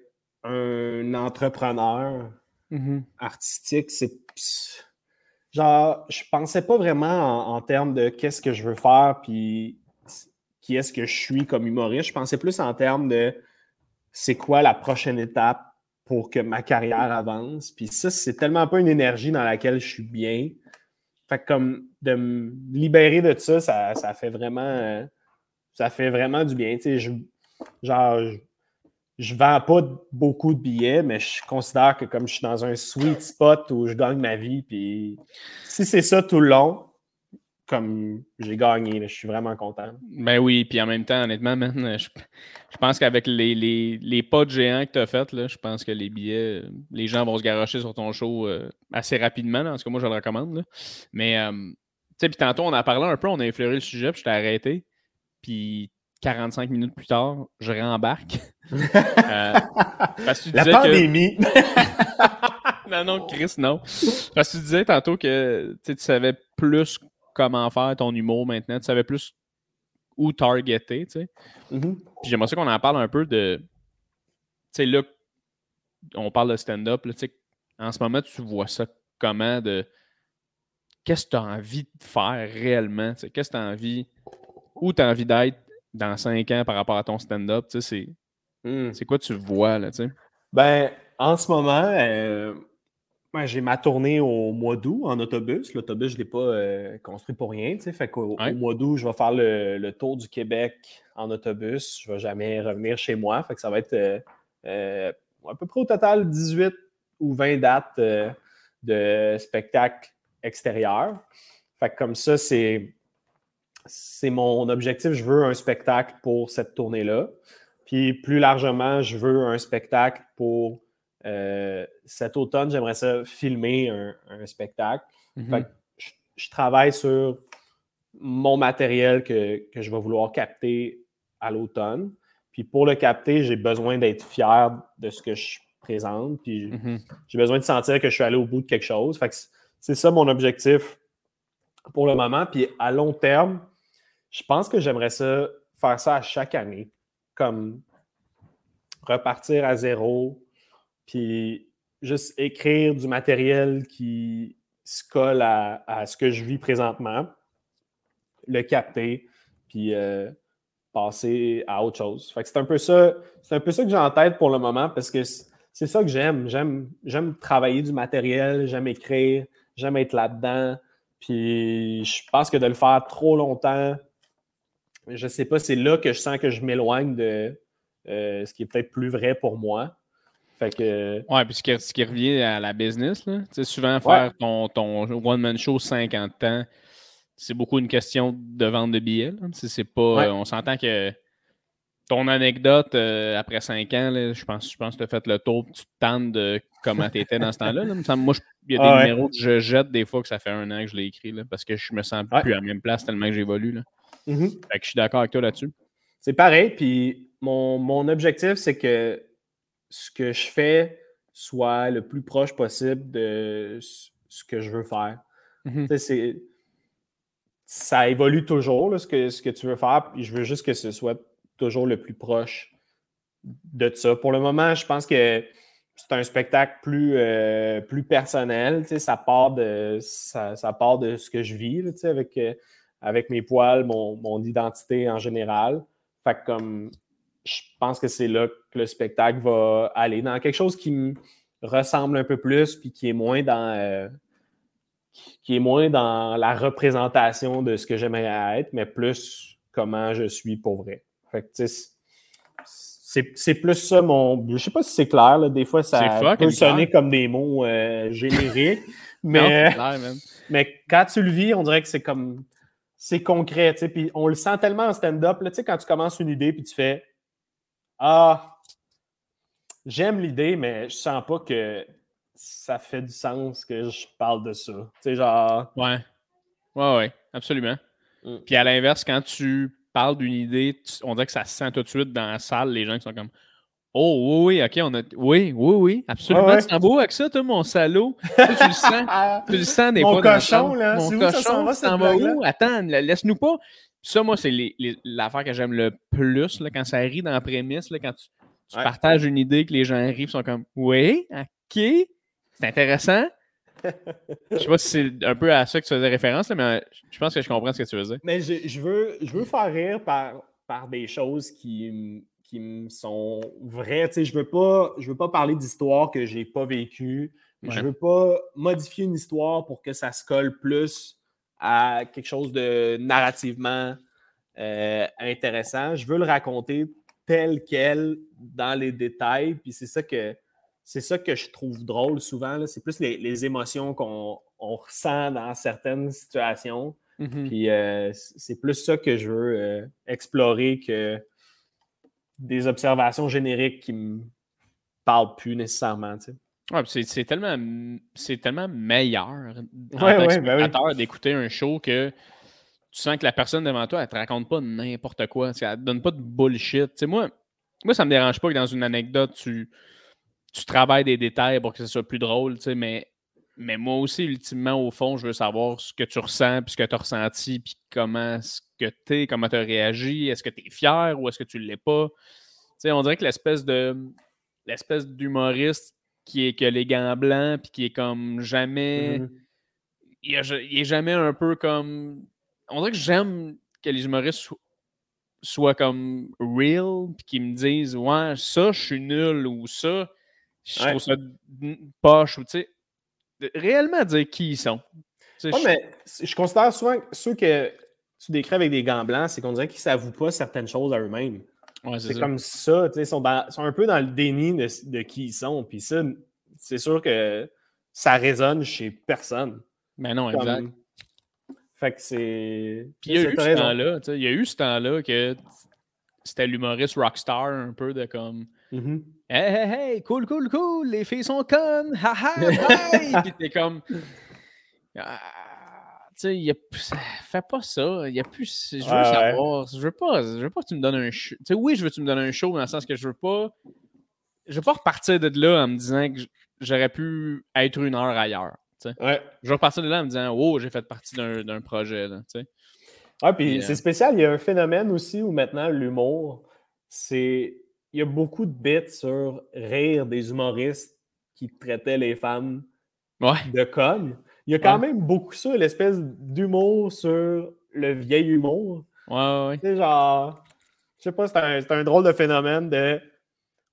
B: un entrepreneur
A: mm-hmm.
B: artistique. C'est genre, je pensais pas vraiment en, termes de qu'est-ce que je veux faire, puis qui est-ce que je suis comme humoriste. Je pensais plus en termes de c'est quoi la prochaine étape pour que ma carrière avance. Puis ça, c'est tellement pas une énergie dans laquelle je suis bien. Fait que comme de me libérer de ça, ça, fait vraiment ça fait vraiment du bien. Je, genre, je, vends pas beaucoup de billets, mais je considère que comme je suis dans un sweet spot où je gagne ma vie, puis si c'est ça tout le long, comme j'ai gagné. je suis vraiment content.
A: Ben oui, puis en même temps, honnêtement, je, pense qu'avec les, les, pas de géants que tu as fait, là, je pense que les billets, les gens vont se garocher sur ton show euh, assez rapidement. Là, en tout cas, moi, je le recommande. Mais, euh, tu sais, puis tantôt, on a parlé un peu, on a effleuré le sujet, puis je t'ai arrêté. Puis 45 minutes plus tard, je rembarque. [LAUGHS]
B: Euh, La pandémie! [LAUGHS]
A: non, non, Chris, non. Parce que tu disais tantôt que tu savais plus comment faire ton humour maintenant. Tu savais plus où targeter, tu sais.
B: Mm-hmm.
A: Puis j'aimerais ça qu'on en parle un peu de. Tu sais, là, on parle de stand-up. Tu sais, en ce moment, tu vois ça comment de. Qu'est-ce que tu as envie de faire réellement? Tu sais, qu'est-ce que tu as envie. Où tu as envie d'être dans cinq ans par rapport à ton stand-up? Tu sais, c'est.
B: Mm.
A: C'est quoi tu vois, là, tu sais?
B: Ben, en ce moment, euh, j'ai ma tournée au mois d'août en autobus. L'autobus, je ne l'ai pas euh, construit pour rien. Fait qu'au au mois d'août, je vais faire le, tour du Québec en autobus. Je ne vais jamais revenir chez moi. Fait que ça va être euh, euh, à peu près au total 18 ou 20 dates de spectacles extérieurs. Fait que comme ça, c'est, c'est mon objectif. Je veux un spectacle pour cette tournée-là. Puis plus largement, je veux un spectacle pour euh, cet automne, j'aimerais ça filmer un, spectacle.
A: Mhm.
B: je, travaille sur mon matériel que, je vais vouloir capter à l'automne. Puis pour le capter, j'ai besoin d'être fier de ce que je présente. Puis
A: mhm.
B: j'ai besoin de sentir que je suis allé au bout de quelque chose. c'est ça mon objectif pour le moment. Puis à long terme, je pense que j'aimerais ça faire ça à chaque année. Comme repartir à zéro, puis juste écrire du matériel qui se colle à, ce que je vis présentement, le capter, puis euh, passer à autre chose. C'est un peu ça, c'est un peu ça que j'ai en tête pour le moment parce que c'est ça que j'aime. J'aime, j'aime travailler du matériel, j'aime écrire, j'aime être là-dedans. Puis je pense que de le faire trop longtemps, je sais pas, c'est là que je sens que je m'éloigne de euh, ce qui est peut-être plus vrai pour moi. Fait que...
A: Ouais, puis ce qui, revient à la business, là, souvent faire ton, ton one-man show 50 ans, c'est beaucoup une question de vente de billets. C'est pas. on s'entend que ton anecdote euh, après 5 ans, je pense, je pense que tu as fait le tour, tu te tentes de comment tu étais dans ce temps-là. Moi, il y a des ah numéros que je jette des fois que ça fait un an que je l'ai écrit parce que je me sens plus à la même place tellement que j'évolue.
B: Mm-hmm.
A: Fait que je suis d'accord avec toi là-dessus.
B: C'est pareil, puis mon, mon objectif, c'est que ce que je fais soit le plus proche possible de ce que je veux faire.
A: Mm-hmm.
B: Ça évolue toujours, ce, que, ce que tu veux faire, puis je veux juste que ce soit toujours le plus proche de ça. Pour le moment, je pense que c'est un spectacle plus, euh, plus personnel. Ça part, de, ça, part de ce que je vis avec, euh, avec mes poils, mon, mon, identité en général. Fait comme je pense que c'est là que le spectacle va aller, dans quelque chose qui me ressemble un peu plus, puis qui est moins dans, euh, qui est moins dans la représentation de ce que j'aimerais être, mais plus comment je suis pour vrai. c'est plus ça mon. Je sais pas si c'est clair, des fois ça peut sonner comme des mots euh, génériques, [LAUGHS] mais, mais quand tu le vis, on dirait que c'est comme. C'est concret, puis on le sent tellement en stand-up, tu sais, quand tu commences une idée, puis tu fais ah, j'aime l'idée, mais je sens pas que ça fait du sens que je parle de ça. Tu sais, genre.
A: Ouais. Ouais, ouais, absolument.
B: Mm.
A: Puis à l'inverse, quand tu parles d'une idée, on dirait que ça se sent tout de suite dans la salle, les gens qui sont comme Oh oui, oui, ok, on a. Oui, oui, oui, absolument. Tu t'en beau avec ça, toi, mon salaud? tu, le sens. tu le sens des [LAUGHS]
B: mon
A: fois.
B: Cochon, là,
A: mon cochon, ça s'en va, ça va où? Attends, laisse-nous pas. Ça, moi, c'est l'affaire que j'aime le plus, là, quand ça rit dans la prémisse, là, quand tu, partages une idée que les gens arrivent, sont comme Oui, ok, c'est intéressant. [LAUGHS] je sais pas si c'est un peu à ça que tu faisais référence, mais je pense que je comprends ce que tu veux dire.
B: Mais je, veux, je veux faire rire par, par des choses qui, qui me sont vraies. je ne veux, pas, veux pas parler d'histoires que je n'ai pas vécues. Je ne veux pas modifier une histoire pour que ça se colle plus à quelque chose de narrativement euh, intéressant. Je veux le raconter tel quel dans les détails. Puis c'est ça que c'est ça que je trouve drôle souvent. C'est plus les, émotions qu'on ressent dans certaines situations. Mm-hmm. Puis euh, c'est plus ça que je veux euh, explorer que des observations génériques qui me parlent plus nécessairement.
A: C'est tellement, tellement meilleur en ouais, ben d'écouter un show que tu sens que la personne devant toi, elle te raconte pas n'importe quoi. Elle te donne pas de bullshit. moi, moi, ça me dérange pas que dans une anecdote, tu, tu travailles des détails pour que ce soit plus drôle, mais, mais moi aussi, ultimement, au fond, je veux savoir ce que tu ressens, puis ce que tu as ressenti, puis comment ce que tu es, comment tu as réagi, est-ce que tu es fier ou est-ce que tu ne l'es pas? on dirait que l'espèce de l'espèce d'humoriste qui est que les gants blancs, puis qui est comme jamais. Mm-hmm. il, est jamais un peu comme. On dirait que j'aime que les humoristes soient, comme real, puis qu'ils me disent Ouais, ça, je suis nul, ou ça, je trouve ça poche, ou tu sais. Réellement dire qui ils sont.
B: Ouais, mais je considère souvent ceux que tu décris avec des gants blancs, c'est qu'on dirait qu'ils ne s'avouent pas certaines choses à eux-mêmes. C'est comme ça, ils sont, sont, un peu dans le déni de, qui ils sont. Puis ça, c'est sûr que ça résonne chez personne.
A: Mais non, exact.
B: Fait que c'est.
A: Puis il y a eu ce temps-là, il y a eu ce temps-là que c'était l'humoriste rockstar un peu de comme. Mm-hmm. Hey, hey, hey, cool, cool, cool, les filles sont connes, haha, bye! [LAUGHS] Puis t'es comme. Ah, [LAUGHS] tu sais, fais pas ça. Il y a plus. Je veux savoir. Je veux pas. Je veux pas que tu me donnes un show. Tu sais, oui, je veux que tu me donnes un show, dans le sens que je veux pas. Je veux pas repartir de là en me disant que j'aurais pu être une heure ailleurs.
B: Ouais.
A: Je veux repartir de là en me disant Oh, j'ai fait partie d'un projet. Là, sais.
B: ouais, puis c'est euh, spécial. Il y a un phénomène aussi où maintenant l'humour, c'est. Il y a beaucoup de bits sur rire des humoristes qui traitaient les femmes de connes. Il y a quand même beaucoup ça, l'espèce d'humour sur le vieil humour.
A: Ouais, ouais.
B: Sais, genre, je sais pas, c'est un, un, drôle de phénomène de.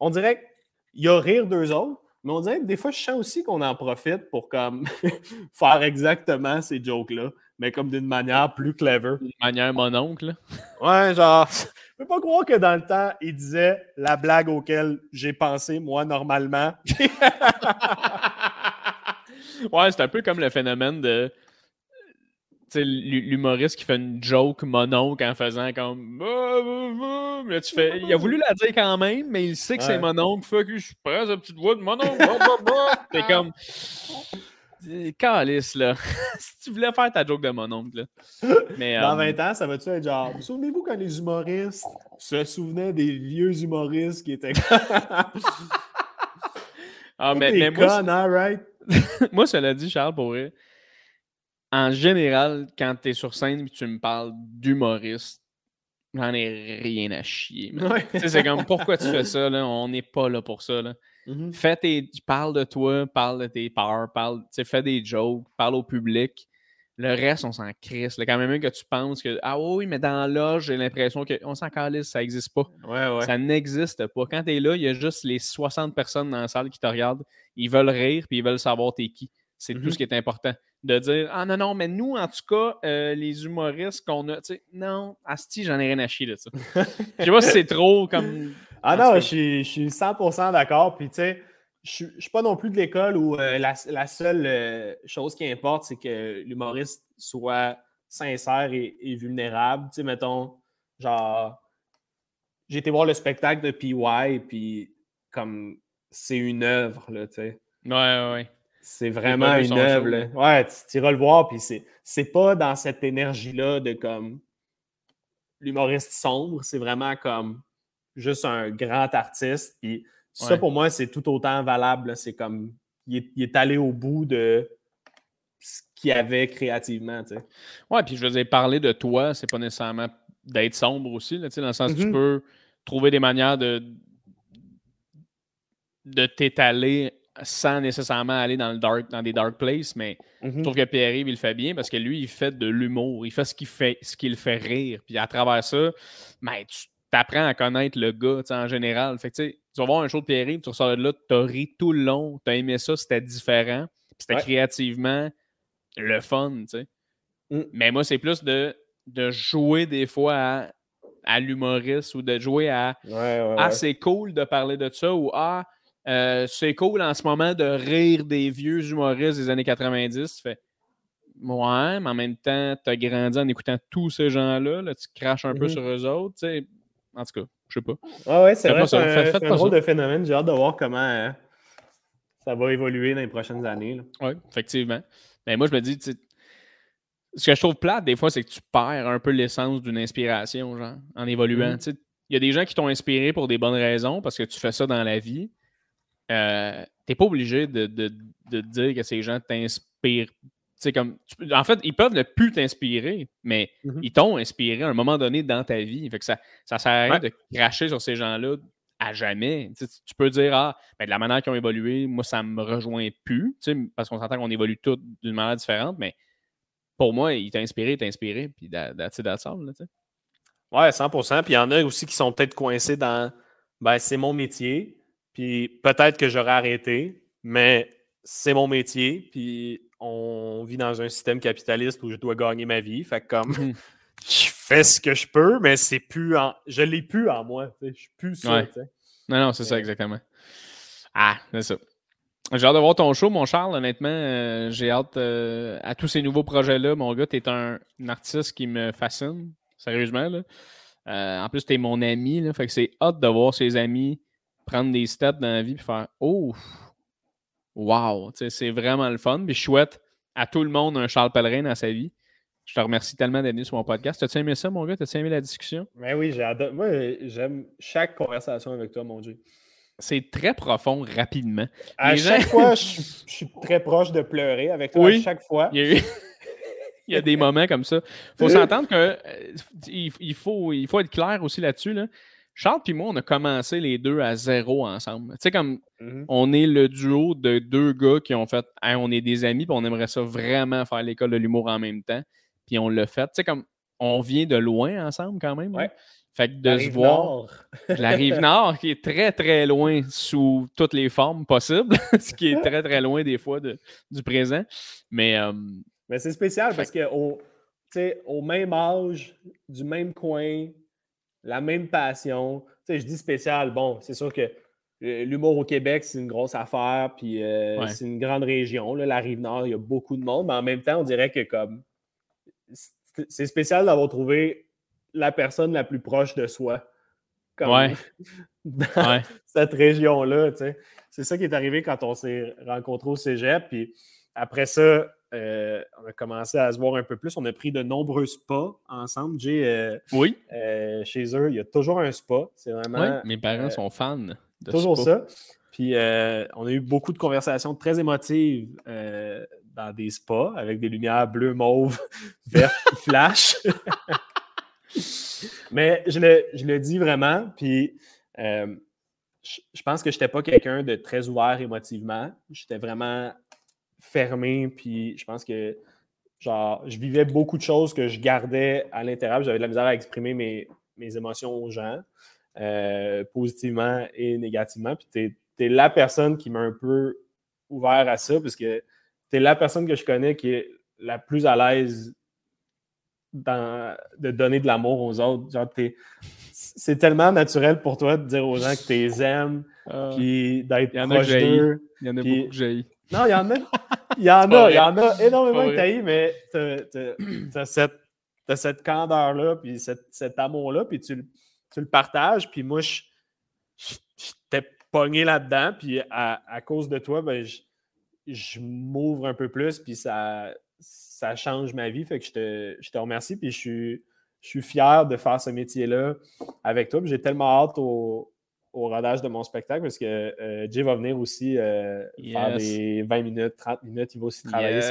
B: On dirait qu'il y a rire d'eux autres, mais on dirait que des fois, je sens aussi qu'on en profite pour comme [LAUGHS] faire exactement ces jokes-là, mais comme d'une manière plus clever.
A: D'une manière mon oncle. [LAUGHS]
B: Ouais, genre, je peux pas croire que dans le temps, il disait la blague auquel j'ai pensé, moi, normalement. [LAUGHS]
A: ouais, c'est un peu comme le phénomène de l'humoriste qui fait une joke mononcle en faisant comme mais tu fais il a voulu la dire quand même mais il sait que c'est mononcle fuck je prends sa petite voix de mononcle [LAUGHS] t'es comme calice là [LAUGHS] si tu voulais faire ta joke de mononcle là.
B: mais dans 20 euh, ans ça va-tu être genre vous souvenez-vous quand les humoristes se souvenaient des vieux humoristes qui étaient
A: ah [LAUGHS] mais, mais moi, hein, right? [LAUGHS] moi, cela dit, Charles, pour vrai, en général, quand tu es sur scène et tu me parles d'humoriste, j'en ai rien à chier. C'est comme pourquoi tu fais ça, là? on n'est pas là pour ça. Là. Mm-hmm. Fais tes, parle de toi, parle de tes peurs, parle, fais des jokes, parle au public. Le reste, on s'en crisse. Quand même que tu penses que Ah oui, mais dans l'âge, j'ai l'impression qu'on s'en calisse, ça n'existe pas. Ça n'existe pas. Quand tu es là, il y a juste les 60 personnes dans la salle qui te regardent. Ils veulent rire puis ils veulent savoir t'es qui. C'est tout mm-hmm. ce qui est important. De dire Ah non, non, mais nous, en tout cas, euh, les humoristes qu'on a, tu sais, non, Asti, j'en ai rien à chier de ça. [LAUGHS] Je sais pas si c'est trop comme.
B: Ah non, je suis, je suis 100% d'accord. Puis tu sais, je ne suis pas non plus de l'école où euh, la, seule euh, chose qui importe, c'est que l'humoriste soit sincère et, vulnérable. Tu sais, mettons, genre, j'ai été voir le spectacle de PY, puis comme c'est une œuvre, là, tu sais.
A: Ouais, ouais.
B: C'est vraiment une œuvre. Ouais, tu iras le voir, puis c'est pas dans cette énergie-là de comme l'humoriste sombre, c'est vraiment comme juste un grand artiste. Puis ça, pour moi, c'est tout autant valable. C'est comme, il est, allé au bout de ce qu'il avait créativement. Tu sais.
A: Ouais, puis je vous ai parlé de toi, c'est pas nécessairement d'être sombre aussi, là, dans le sens que tu mm-hmm. peux trouver des manières de, de t'étaler sans nécessairement aller dans le dark, dans des dark places, mais je mm-hmm. trouve que Pierre-Yves, il le fait bien parce que lui, il fait de l'humour. Il fait ce qu'il fait, ce qu'il fait rire. Puis à travers ça, ben, tu apprends à connaître le gars en général. Fait que, tu vas voir un show de Pierre-Yves, tu ressors de là, tu as ri tout le long, tu as aimé ça, c'était différent. C'était créativement le fun, tu sais. Mm. Mais moi, c'est plus de, de jouer des fois à, à l'humoriste ou de jouer à Ah, c'est cool de parler de ça ou Ah, euh, c'est cool en ce moment de rire des vieux humoristes des années 90. Tu fais Ouais, mais en même temps, tu as grandi en écoutant tous ces gens-là. Là, tu craches un peu mm-hmm. sur eux autres. sais. En tout cas, je sais pas.
B: Ah ouais, c'est vrai. C'est un, drôle de phénomène. J'ai hâte de voir comment euh, ça va évoluer dans les prochaines années.
A: Oui, effectivement. Mais moi, je me dis, ce que je trouve plate, des fois, c'est que tu perds un peu l'essence d'une inspiration, genre, en évoluant. Mm-hmm. Il y a des gens qui t'ont inspiré pour des bonnes raisons parce que tu fais ça dans la vie. Euh, tu n'es pas obligé de, de, dire que ces gens t'inspirent. Comme, en fait, ils peuvent ne plus t'inspirer, mais mm-hmm. ils t'ont inspiré à un moment donné dans ta vie. Fait que ça, ça sert à rien de cracher sur ces gens-là à jamais. tu peux dire, ah, ben, de la manière qu'ils ont évolué, moi, ça ne me rejoint plus, parce qu'on s'entend qu'on évolue tous d'une manière différente, mais pour moi, il t'a inspiré, il t'a inspiré, puis that's it, that's all,
B: Ouais, 100 Puis il y en a aussi qui sont peut-être coincés dans, ben, c'est mon métier, puis peut-être que j'aurais arrêté, mais c'est mon métier, puis on vit dans un système capitaliste où je dois gagner ma vie. Fait comme, mhm. [LAUGHS] je fais ce que je peux, mais c'est plus en, je l'ai plus en moi. Je suis plus ça.
A: Non, non, c'est ça, exactement. Ah, c'est ça. J'ai hâte de voir ton show, mon Charles. Honnêtement, euh, j'ai hâte euh, à tous ces nouveaux projets-là. Mon gars, tu es un, artiste qui me fascine, sérieusement. Là. Euh, en plus, tu es mon ami. Là, fait que c'est hâte de voir ses amis prendre des steps dans la vie et faire Oh, wow, c'est vraiment le fun. Puis je souhaite à tout le monde un Charles Pellerin dans sa vie. Je te remercie tellement d'être venu sur mon podcast. T'as-tu aimé ça, mon gars? T'as-tu aimé la discussion?
B: Ben oui, j'adore. Moi, j'aime chaque conversation avec toi, mon Dieu.
A: C'est très profond, rapidement.
B: À chaque fois, je, suis très proche de pleurer avec toi. À chaque fois. [LAUGHS]
A: Il y a, des moments comme ça. Il faut s'entendre que euh, il, faut, il faut être clair aussi là-dessus. Là. Charles et moi, on a commencé les deux à zéro ensemble. Tu sais, comme mm-hmm. on est le duo de deux gars qui ont fait on est des amis, puis on aimerait ça vraiment faire l'école de l'humour en même temps. Puis on l'a fait. Tu sais, comme on vient de loin ensemble quand même.
B: Ouais.
A: Fait que de se voir. La rive nord, qui est très, très loin sous toutes les formes possibles, [LAUGHS] ce qui est très, très loin des fois de, du présent. Mais. Euh,
B: Mais c'est spécial parce qu'au au même âge, du même coin, la même passion. Tu sais, je dis spécial, bon, c'est sûr que l'humour au Québec, c'est une grosse affaire, puis euh, c'est une grande région. Là, la Rive-Nord, il y a beaucoup de monde, mais en même temps, on dirait que comme c'est spécial d'avoir trouvé la personne la plus proche de soi.
A: Comme [LAUGHS]
B: dans cette région-là. Tu sais. C'est ça qui est arrivé quand on s'est rencontrés au Cégep. Puis après ça, euh, on a commencé à se voir un peu plus. On a pris de nombreux spas ensemble. J'ai, euh,
A: oui.
B: Euh, chez eux, il y a toujours un spa. C'est vraiment. Oui,
A: mes parents sont fans de
B: Toujours ça. Puis on a eu beaucoup de conversations très émotives dans des spas avec des lumières bleues, mauves, [LAUGHS] vertes qui flashent. [LAUGHS] Mais je le, je le, dis vraiment. Puis je pense que je n'étais pas quelqu'un de très ouvert émotivement. J'étais vraiment fermé, puis je pense que genre, je vivais beaucoup de choses que je gardais à l'intérieur. J'avais de la misère à exprimer mes, mes émotions aux gens, euh, positivement et négativement. Puis tu es, la personne qui m'a un peu ouvert à ça, parce que tu es la personne que je connais qui est la plus à l'aise de donner de l'amour aux autres. Genre, c'est tellement naturel pour toi de dire aux gens que tu les aimes, ah. puis d'être proche d'eux.
A: Il y en a beaucoup que j'ai.
B: Non, il y en a. Il y en a, il y en a énormément que mais tu as, cette, cette candeur-là, puis cet amour-là, puis tu, tu, le partages, puis moi, je, t'ai pogné là-dedans, puis à, cause de toi, ben, je, m'ouvre un peu plus, puis ça, ça change ma vie, fait que je te, je te remercie, puis je suis, je suis fier de faire ce métier-là avec toi. J'ai tellement hâte au, rodage de mon spectacle parce que euh, Jay va venir aussi euh, faire des 20 minutes, 30 minutes. Il va aussi travailler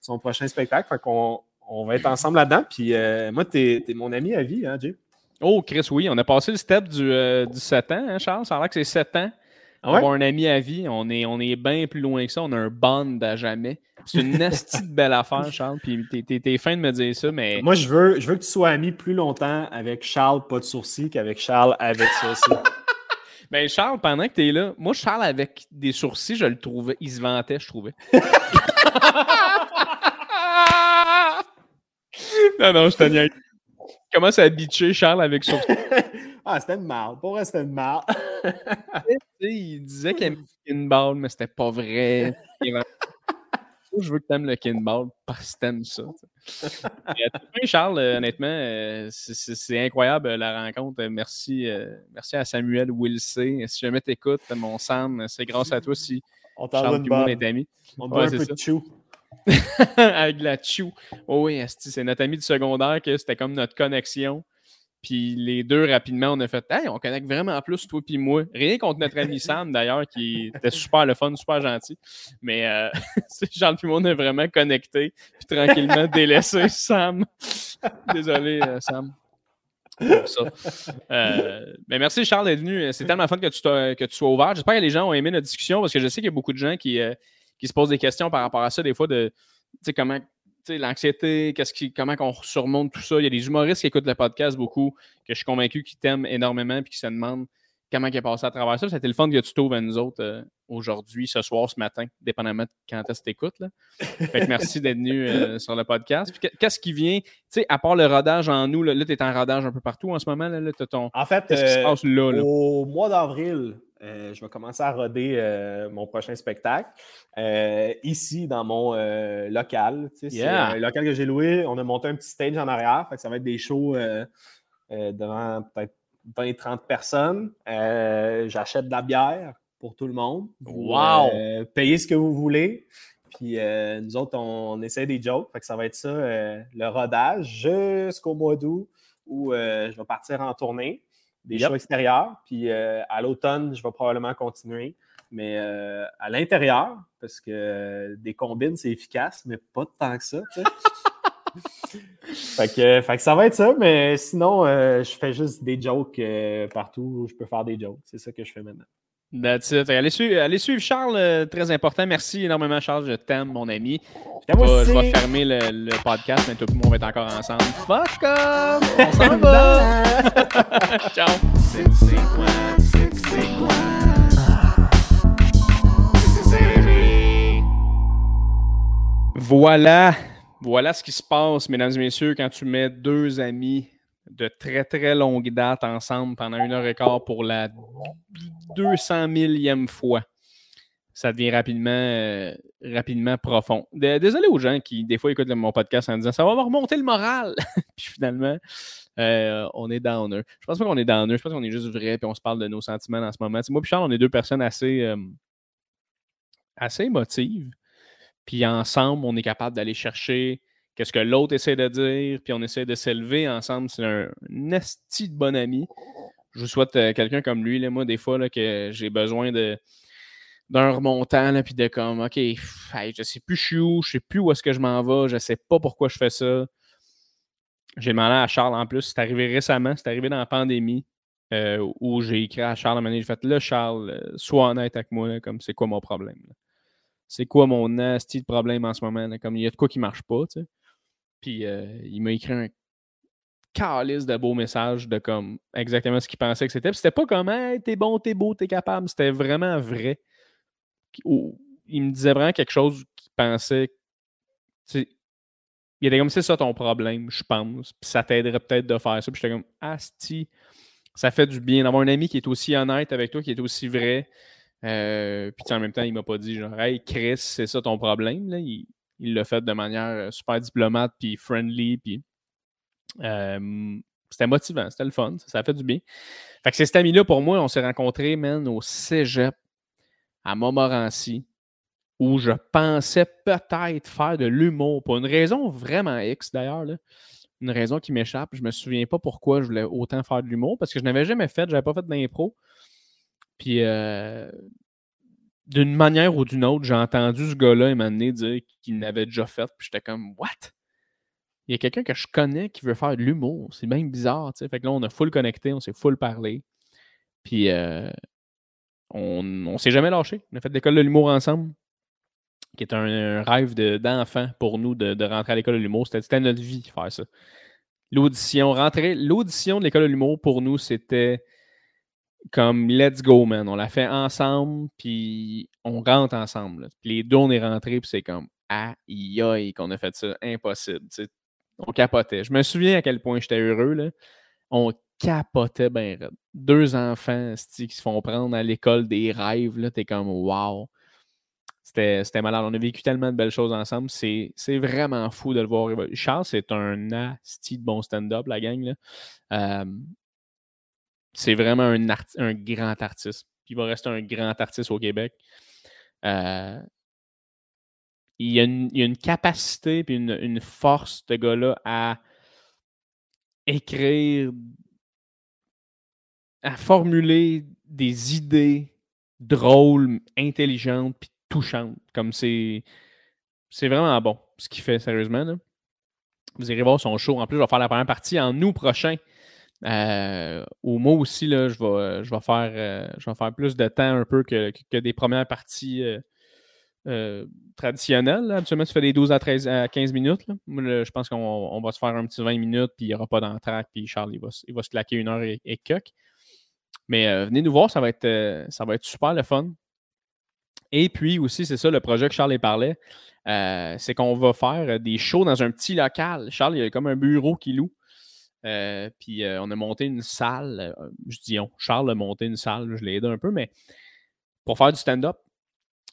B: son, prochain spectacle. Fait qu'on on va être ensemble là-dedans. Puis euh, moi, tu es, mon ami à vie, hein, Jay?
A: Oh, Chris, oui. On a passé le step du, du 7 ans, hein, Charles? Ça a l'air que c'est 7 ans. Ah on a un ami à vie. On est, on est bien plus loin que ça. On a un bond à jamais. C'est une nasty de belle affaire, Charles. Puis t'es, t'es, fin de me dire ça, mais.
B: Moi, je veux, je veux que tu sois ami plus longtemps avec Charles, pas de sourcils, qu'avec Charles avec sourcils.
A: Ben, Charles, pendant que t'es là, moi, Charles avec des sourcils, je le trouvais. Il se vantait, je trouvais. [LAUGHS] non, non, je te Comment ça a bitché Charles avec sourcils? [LAUGHS]
B: Ah, c'était une marde. Pour vrai, c'était une marde. [LAUGHS]
A: il disait qu'il aimait le kinball, mais c'était pas vrai. Je veux que tu aimes le kinball parce que t'aimes ça. Charles, euh, honnêtement, euh, c'est incroyable la rencontre. Merci, euh, merci à Samuel Wilsey. Si jamais t'écoutes, mon Sam, c'est grâce à toi si
B: on Charles et moi
A: est amis.
B: On doit un peu de chou. [LAUGHS]
A: Avec la chou. Oh oui, c'est notre ami du secondaire que c'était comme notre connexion. Puis les deux, rapidement, on a fait Hey, on connecte vraiment plus, toi puis moi. Rien contre notre ami [LAUGHS] Sam, d'ailleurs, qui était super le fun, super gentil. Mais euh, [LAUGHS] Jean puis moi, on a vraiment connecté. Puis tranquillement [LAUGHS] délaissé Sam. Désolé, euh, Sam. Pour ça. Euh, mais merci Charles d'être venu. C'est tellement fun que tu, que tu sois ouvert. J'espère que les gens ont aimé notre discussion parce que je sais qu'il y a beaucoup de gens qui, euh, qui se posent des questions par rapport à ça, des fois, de comment l'anxiété, qu'est-ce qui, comment on surmonte tout ça. Il y a des humoristes qui écoutent le podcast beaucoup, que je suis convaincu qu'ils t'aiment énormément et qui se demandent comment il est passé à travers ça. C'était le fun que tu trouves à nous autres euh, aujourd'hui, ce soir, ce matin, dépendamment de quand est-ce que tu écoutes. merci d'être venu euh, sur le podcast. Qu'est-ce qui vient, tu sais, à part le rodage en nous, là, tu es en rodage un peu partout en ce moment. Là, ton...
B: En fait, qu'est-ce qui se euh, passe là? Au mois d'avril, je vais commencer à roder mon prochain spectacle. ici, dans mon local. C'est un local que j'ai loué. On a monté un petit stage en arrière. ça va être des shows devant peut-être 20-30 personnes. Euh, j'achète de la bière pour tout le monde.
A: Wow!
B: Euh, payez ce que vous voulez. Puis euh, nous autres, on, essaie des jokes. Fait que ça va être ça, le rodage jusqu'au mois d'août où je vais partir en tournée, des shows extérieurs. Puis à l'automne, je vais probablement continuer. Mais à l'intérieur, parce que des combines, c'est efficace, mais pas tant que ça. [LAUGHS] fait, que, fait, que, ça va être ça, mais sinon, euh, je fais juste des jokes euh, partout où je peux faire des jokes. C'est ça que je fais maintenant.
A: That's it. Allez suivre, Charles, euh, très important. Merci énormément, Charles. Je t'aime, mon ami. Je vais, fermer le, podcast, mais tout le monde va être encore ensemble. Fuck off! [LAUGHS] On s'en va! [LAUGHS] Ciao! Voilà! Voilà ce qui se passe, mesdames et messieurs, quand tu mets deux amis de très très longue date ensemble pendant une heure et quart pour la 200 millième fois. Ça devient rapidement, euh, rapidement profond. Désolé aux gens qui, des fois, écoutent mon podcast en disant ça va remonter le moral. [LAUGHS] puis finalement, euh, on est downer. Je pense pas qu'on est downer. Je pense qu'on est juste vrai puis on se parle de nos sentiments en ce moment. moi et Charles, on est deux personnes assez, euh, assez émotives. Puis ensemble, on est capable d'aller chercher qu'est-ce que l'autre essaie de dire, puis on essaie de s'élever ensemble. C'est un, nasty de bon ami. Je vous souhaite euh, quelqu'un comme lui, là, moi, des fois, là, que j'ai besoin de d'un remontant, là, puis de comme, OK, je sais plus je suis où, je sais plus où est-ce que je m'en vais, je sais pas pourquoi je fais ça. J'ai demandé à Charles en plus, c'est arrivé récemment, c'est arrivé dans la pandémie, euh, où j'ai écrit à Charles à j'ai fait, là, Charles, euh, sois honnête avec moi, comme c'est quoi mon problème c'est quoi mon nasty de problème en ce moment? Comme il y a de quoi qui marche pas, tu sais? Puis euh, il m'a écrit un calice de beaux messages de comme exactement ce qu'il pensait que c'était. Puis c'était pas comme hey, t'es bon, t'es beau, t'es capable. C'était vraiment vrai. il me disait vraiment quelque chose qu'il pensait. Il était comme c'est ça ton problème, je pense. Puis ça t'aiderait peut-être de faire ça. Puis j'étais comme Asti, ça fait du bien d'avoir un ami qui est aussi honnête avec toi, qui est aussi vrai. Euh, puis en même temps, il m'a pas dit genre Hey Chris, c'est ça ton problème. Là. Il l'a fait de manière euh, super diplomate puis friendly. Puis c'était motivant, c'était le fun, ça, a fait du bien. Fait que c'est cet ami-là, pour moi, on s'est rencontrés, man, au Cégep à Montmorency, où je pensais peut-être faire de l'humour, pour une raison vraiment X d'ailleurs. une raison qui m'échappe. Je me souviens pas pourquoi je voulais autant faire de l'humour parce que je n'avais jamais fait, j'avais pas fait d'impro. Puis euh, d'une manière ou d'une autre, j'ai entendu ce gars-là et donné dire qu'il l'avait déjà fait. Puis j'étais comme What? Il y a quelqu'un que je connais qui veut faire de l'humour. C'est bien bizarre, tu sais. Fait que là, on a full connecté, on s'est full parlé. Puis euh, on, on s'est jamais lâché. On a fait l'école de l'humour ensemble qui est un, rêve d'enfant pour nous de, rentrer à l'école de l'humour. C'était notre vie faire ça. L'audition, rentrer, l'audition de l'école de l'humour pour nous, c'était comme let's go, man. On l'a fait ensemble, puis on rentre ensemble. Les deux, on est rentrés, puis c'est comme aïe aïe qu'on a fait ça. Impossible. On capotait. Je me souviens à quel point j'étais heureux. Là. On capotait bien Deux enfants qui se font prendre à l'école des rêves. T'es comme wow. C'était malade. On a vécu tellement de belles choses ensemble. C'est vraiment fou de le voir. Charles, c'est un asti de bon stand-up, la gang. C'est vraiment un, grand artiste. Il va rester un grand artiste au Québec. Euh, il, y a une, capacité et une, force, de gars-là, à écrire, à formuler des idées drôles, intelligentes, puis touchante. Comme c'est. C'est vraiment bon ce qu'il fait, sérieusement. Vous irez voir son show. En plus, je vais faire la première partie en août prochain. Euh, au moi aussi, là, je, vais, je, vais faire, euh, je vais faire plus de temps un peu que, que des premières parties euh, traditionnelles. Habituellement, tu fais des 12 à, 13, à 15 minutes. je pense qu'on va se faire un petit 20 minutes, puis il n'y aura pas d'entraque, puis Charles, il va, il va, se claquer une heure et, et Mais venez nous voir, ça va être, ça va être super le fun. Et puis aussi, c'est ça le projet que Charles parlait, c'est qu'on va faire des shows dans un petit local. Charles, il y a comme un bureau qui loue. Euh, puis euh, on a monté une salle. je dis on, Charles a monté une salle, je l'ai aidé un peu, mais pour faire du stand-up,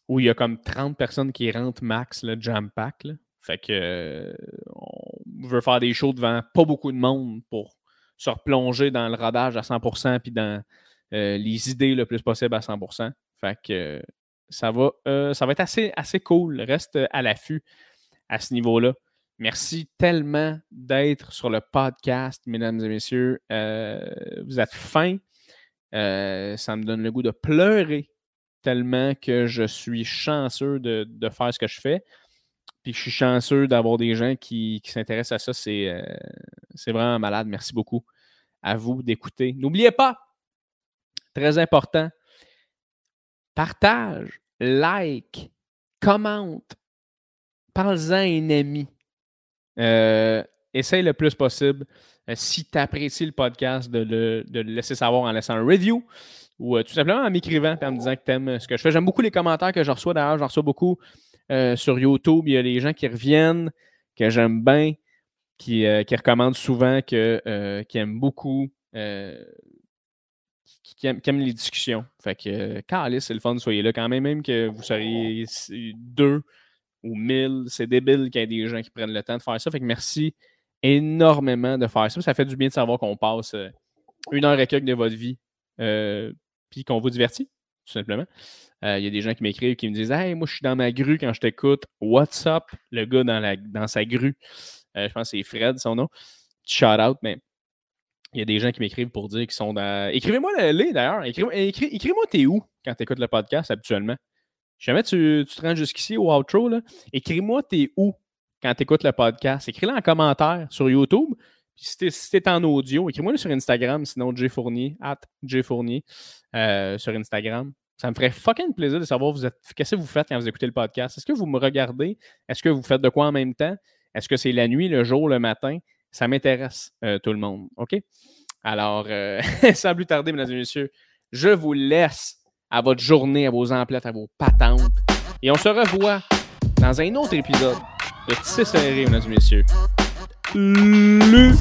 A: où il y a comme 30 personnes qui rentrent max, le jam pack. Fait que on veut faire des shows devant pas beaucoup de monde pour se replonger dans le rodage à 100% puis dans les idées le plus possible à 100%. Fait que ça va, euh, ça va être assez, assez cool. Reste à l'affût à ce niveau-là. Merci tellement d'être sur le podcast, mesdames et messieurs. Euh, vous êtes fins. Euh, ça me donne le goût de pleurer tellement que je suis chanceux de, faire ce que je fais. Puis je suis chanceux d'avoir des gens qui, qui s'intéressent à ça. C'est vraiment malade. Merci beaucoup à vous d'écouter. N'oubliez pas, très important, partage, like, commente, parle-en à un ami. Euh, essaye le plus possible, euh, si tu apprécies le podcast, de le, laisser savoir en laissant un review ou euh, tout simplement en m'écrivant et en me disant que tu aimes ce que je fais. J'aime beaucoup les commentaires que je reçois. D'ailleurs, j'en reçois beaucoup sur YouTube. Il y a des gens qui reviennent, que j'aime bien, qui, qui, recommandent souvent, que, qui aiment beaucoup qui, aiment, les discussions. Fait que, euh, c'est le fun, soyez là quand même, même que vous seriez deux ou mille. C'est débile qu'il y ait des gens qui prennent le temps de faire ça. Fait que merci énormément de faire ça. Ça fait du bien de savoir qu'on passe euh, une heure et quelques de votre vie, euh, puis qu'on vous divertit, tout simplement. Il y a des gens qui m'écrivent qui me disent Hey, moi, je suis dans ma grue quand je t'écoute. What's up? Le gars dans, la, dans sa grue. je pense que c'est Fred, son nom. Shout out, mais il y a des gens qui m'écrivent pour dire qu'ils sont dans. Écrivez-moi les d'ailleurs. Écrivez-moi t'es où quand tu écoutes le podcast habituellement. Jamais tu, tu te rends jusqu'ici au outro. Écris-moi t'es où quand tu écoutes le podcast. Écris-le en commentaire sur YouTube. Si t'es en audio, écris-moi sur Instagram, sinon J Fournier, at euh, sur Instagram. Ça me ferait fucking plaisir de savoir qu'est-ce que vous faites quand vous écoutez le podcast. Est-ce que vous me regardez? Est-ce que vous faites de quoi en même temps? Est-ce que c'est la nuit, le jour, le matin? Ça m'intéresse, euh, tout le monde. OK? Alors, euh, [LAUGHS] sans plus tarder, mesdames et messieurs, je vous laisse à votre journée, à vos emplettes, à vos patentes. Et on se revoit dans un autre épisode de Tissé serré, mesdames et messieurs. Le...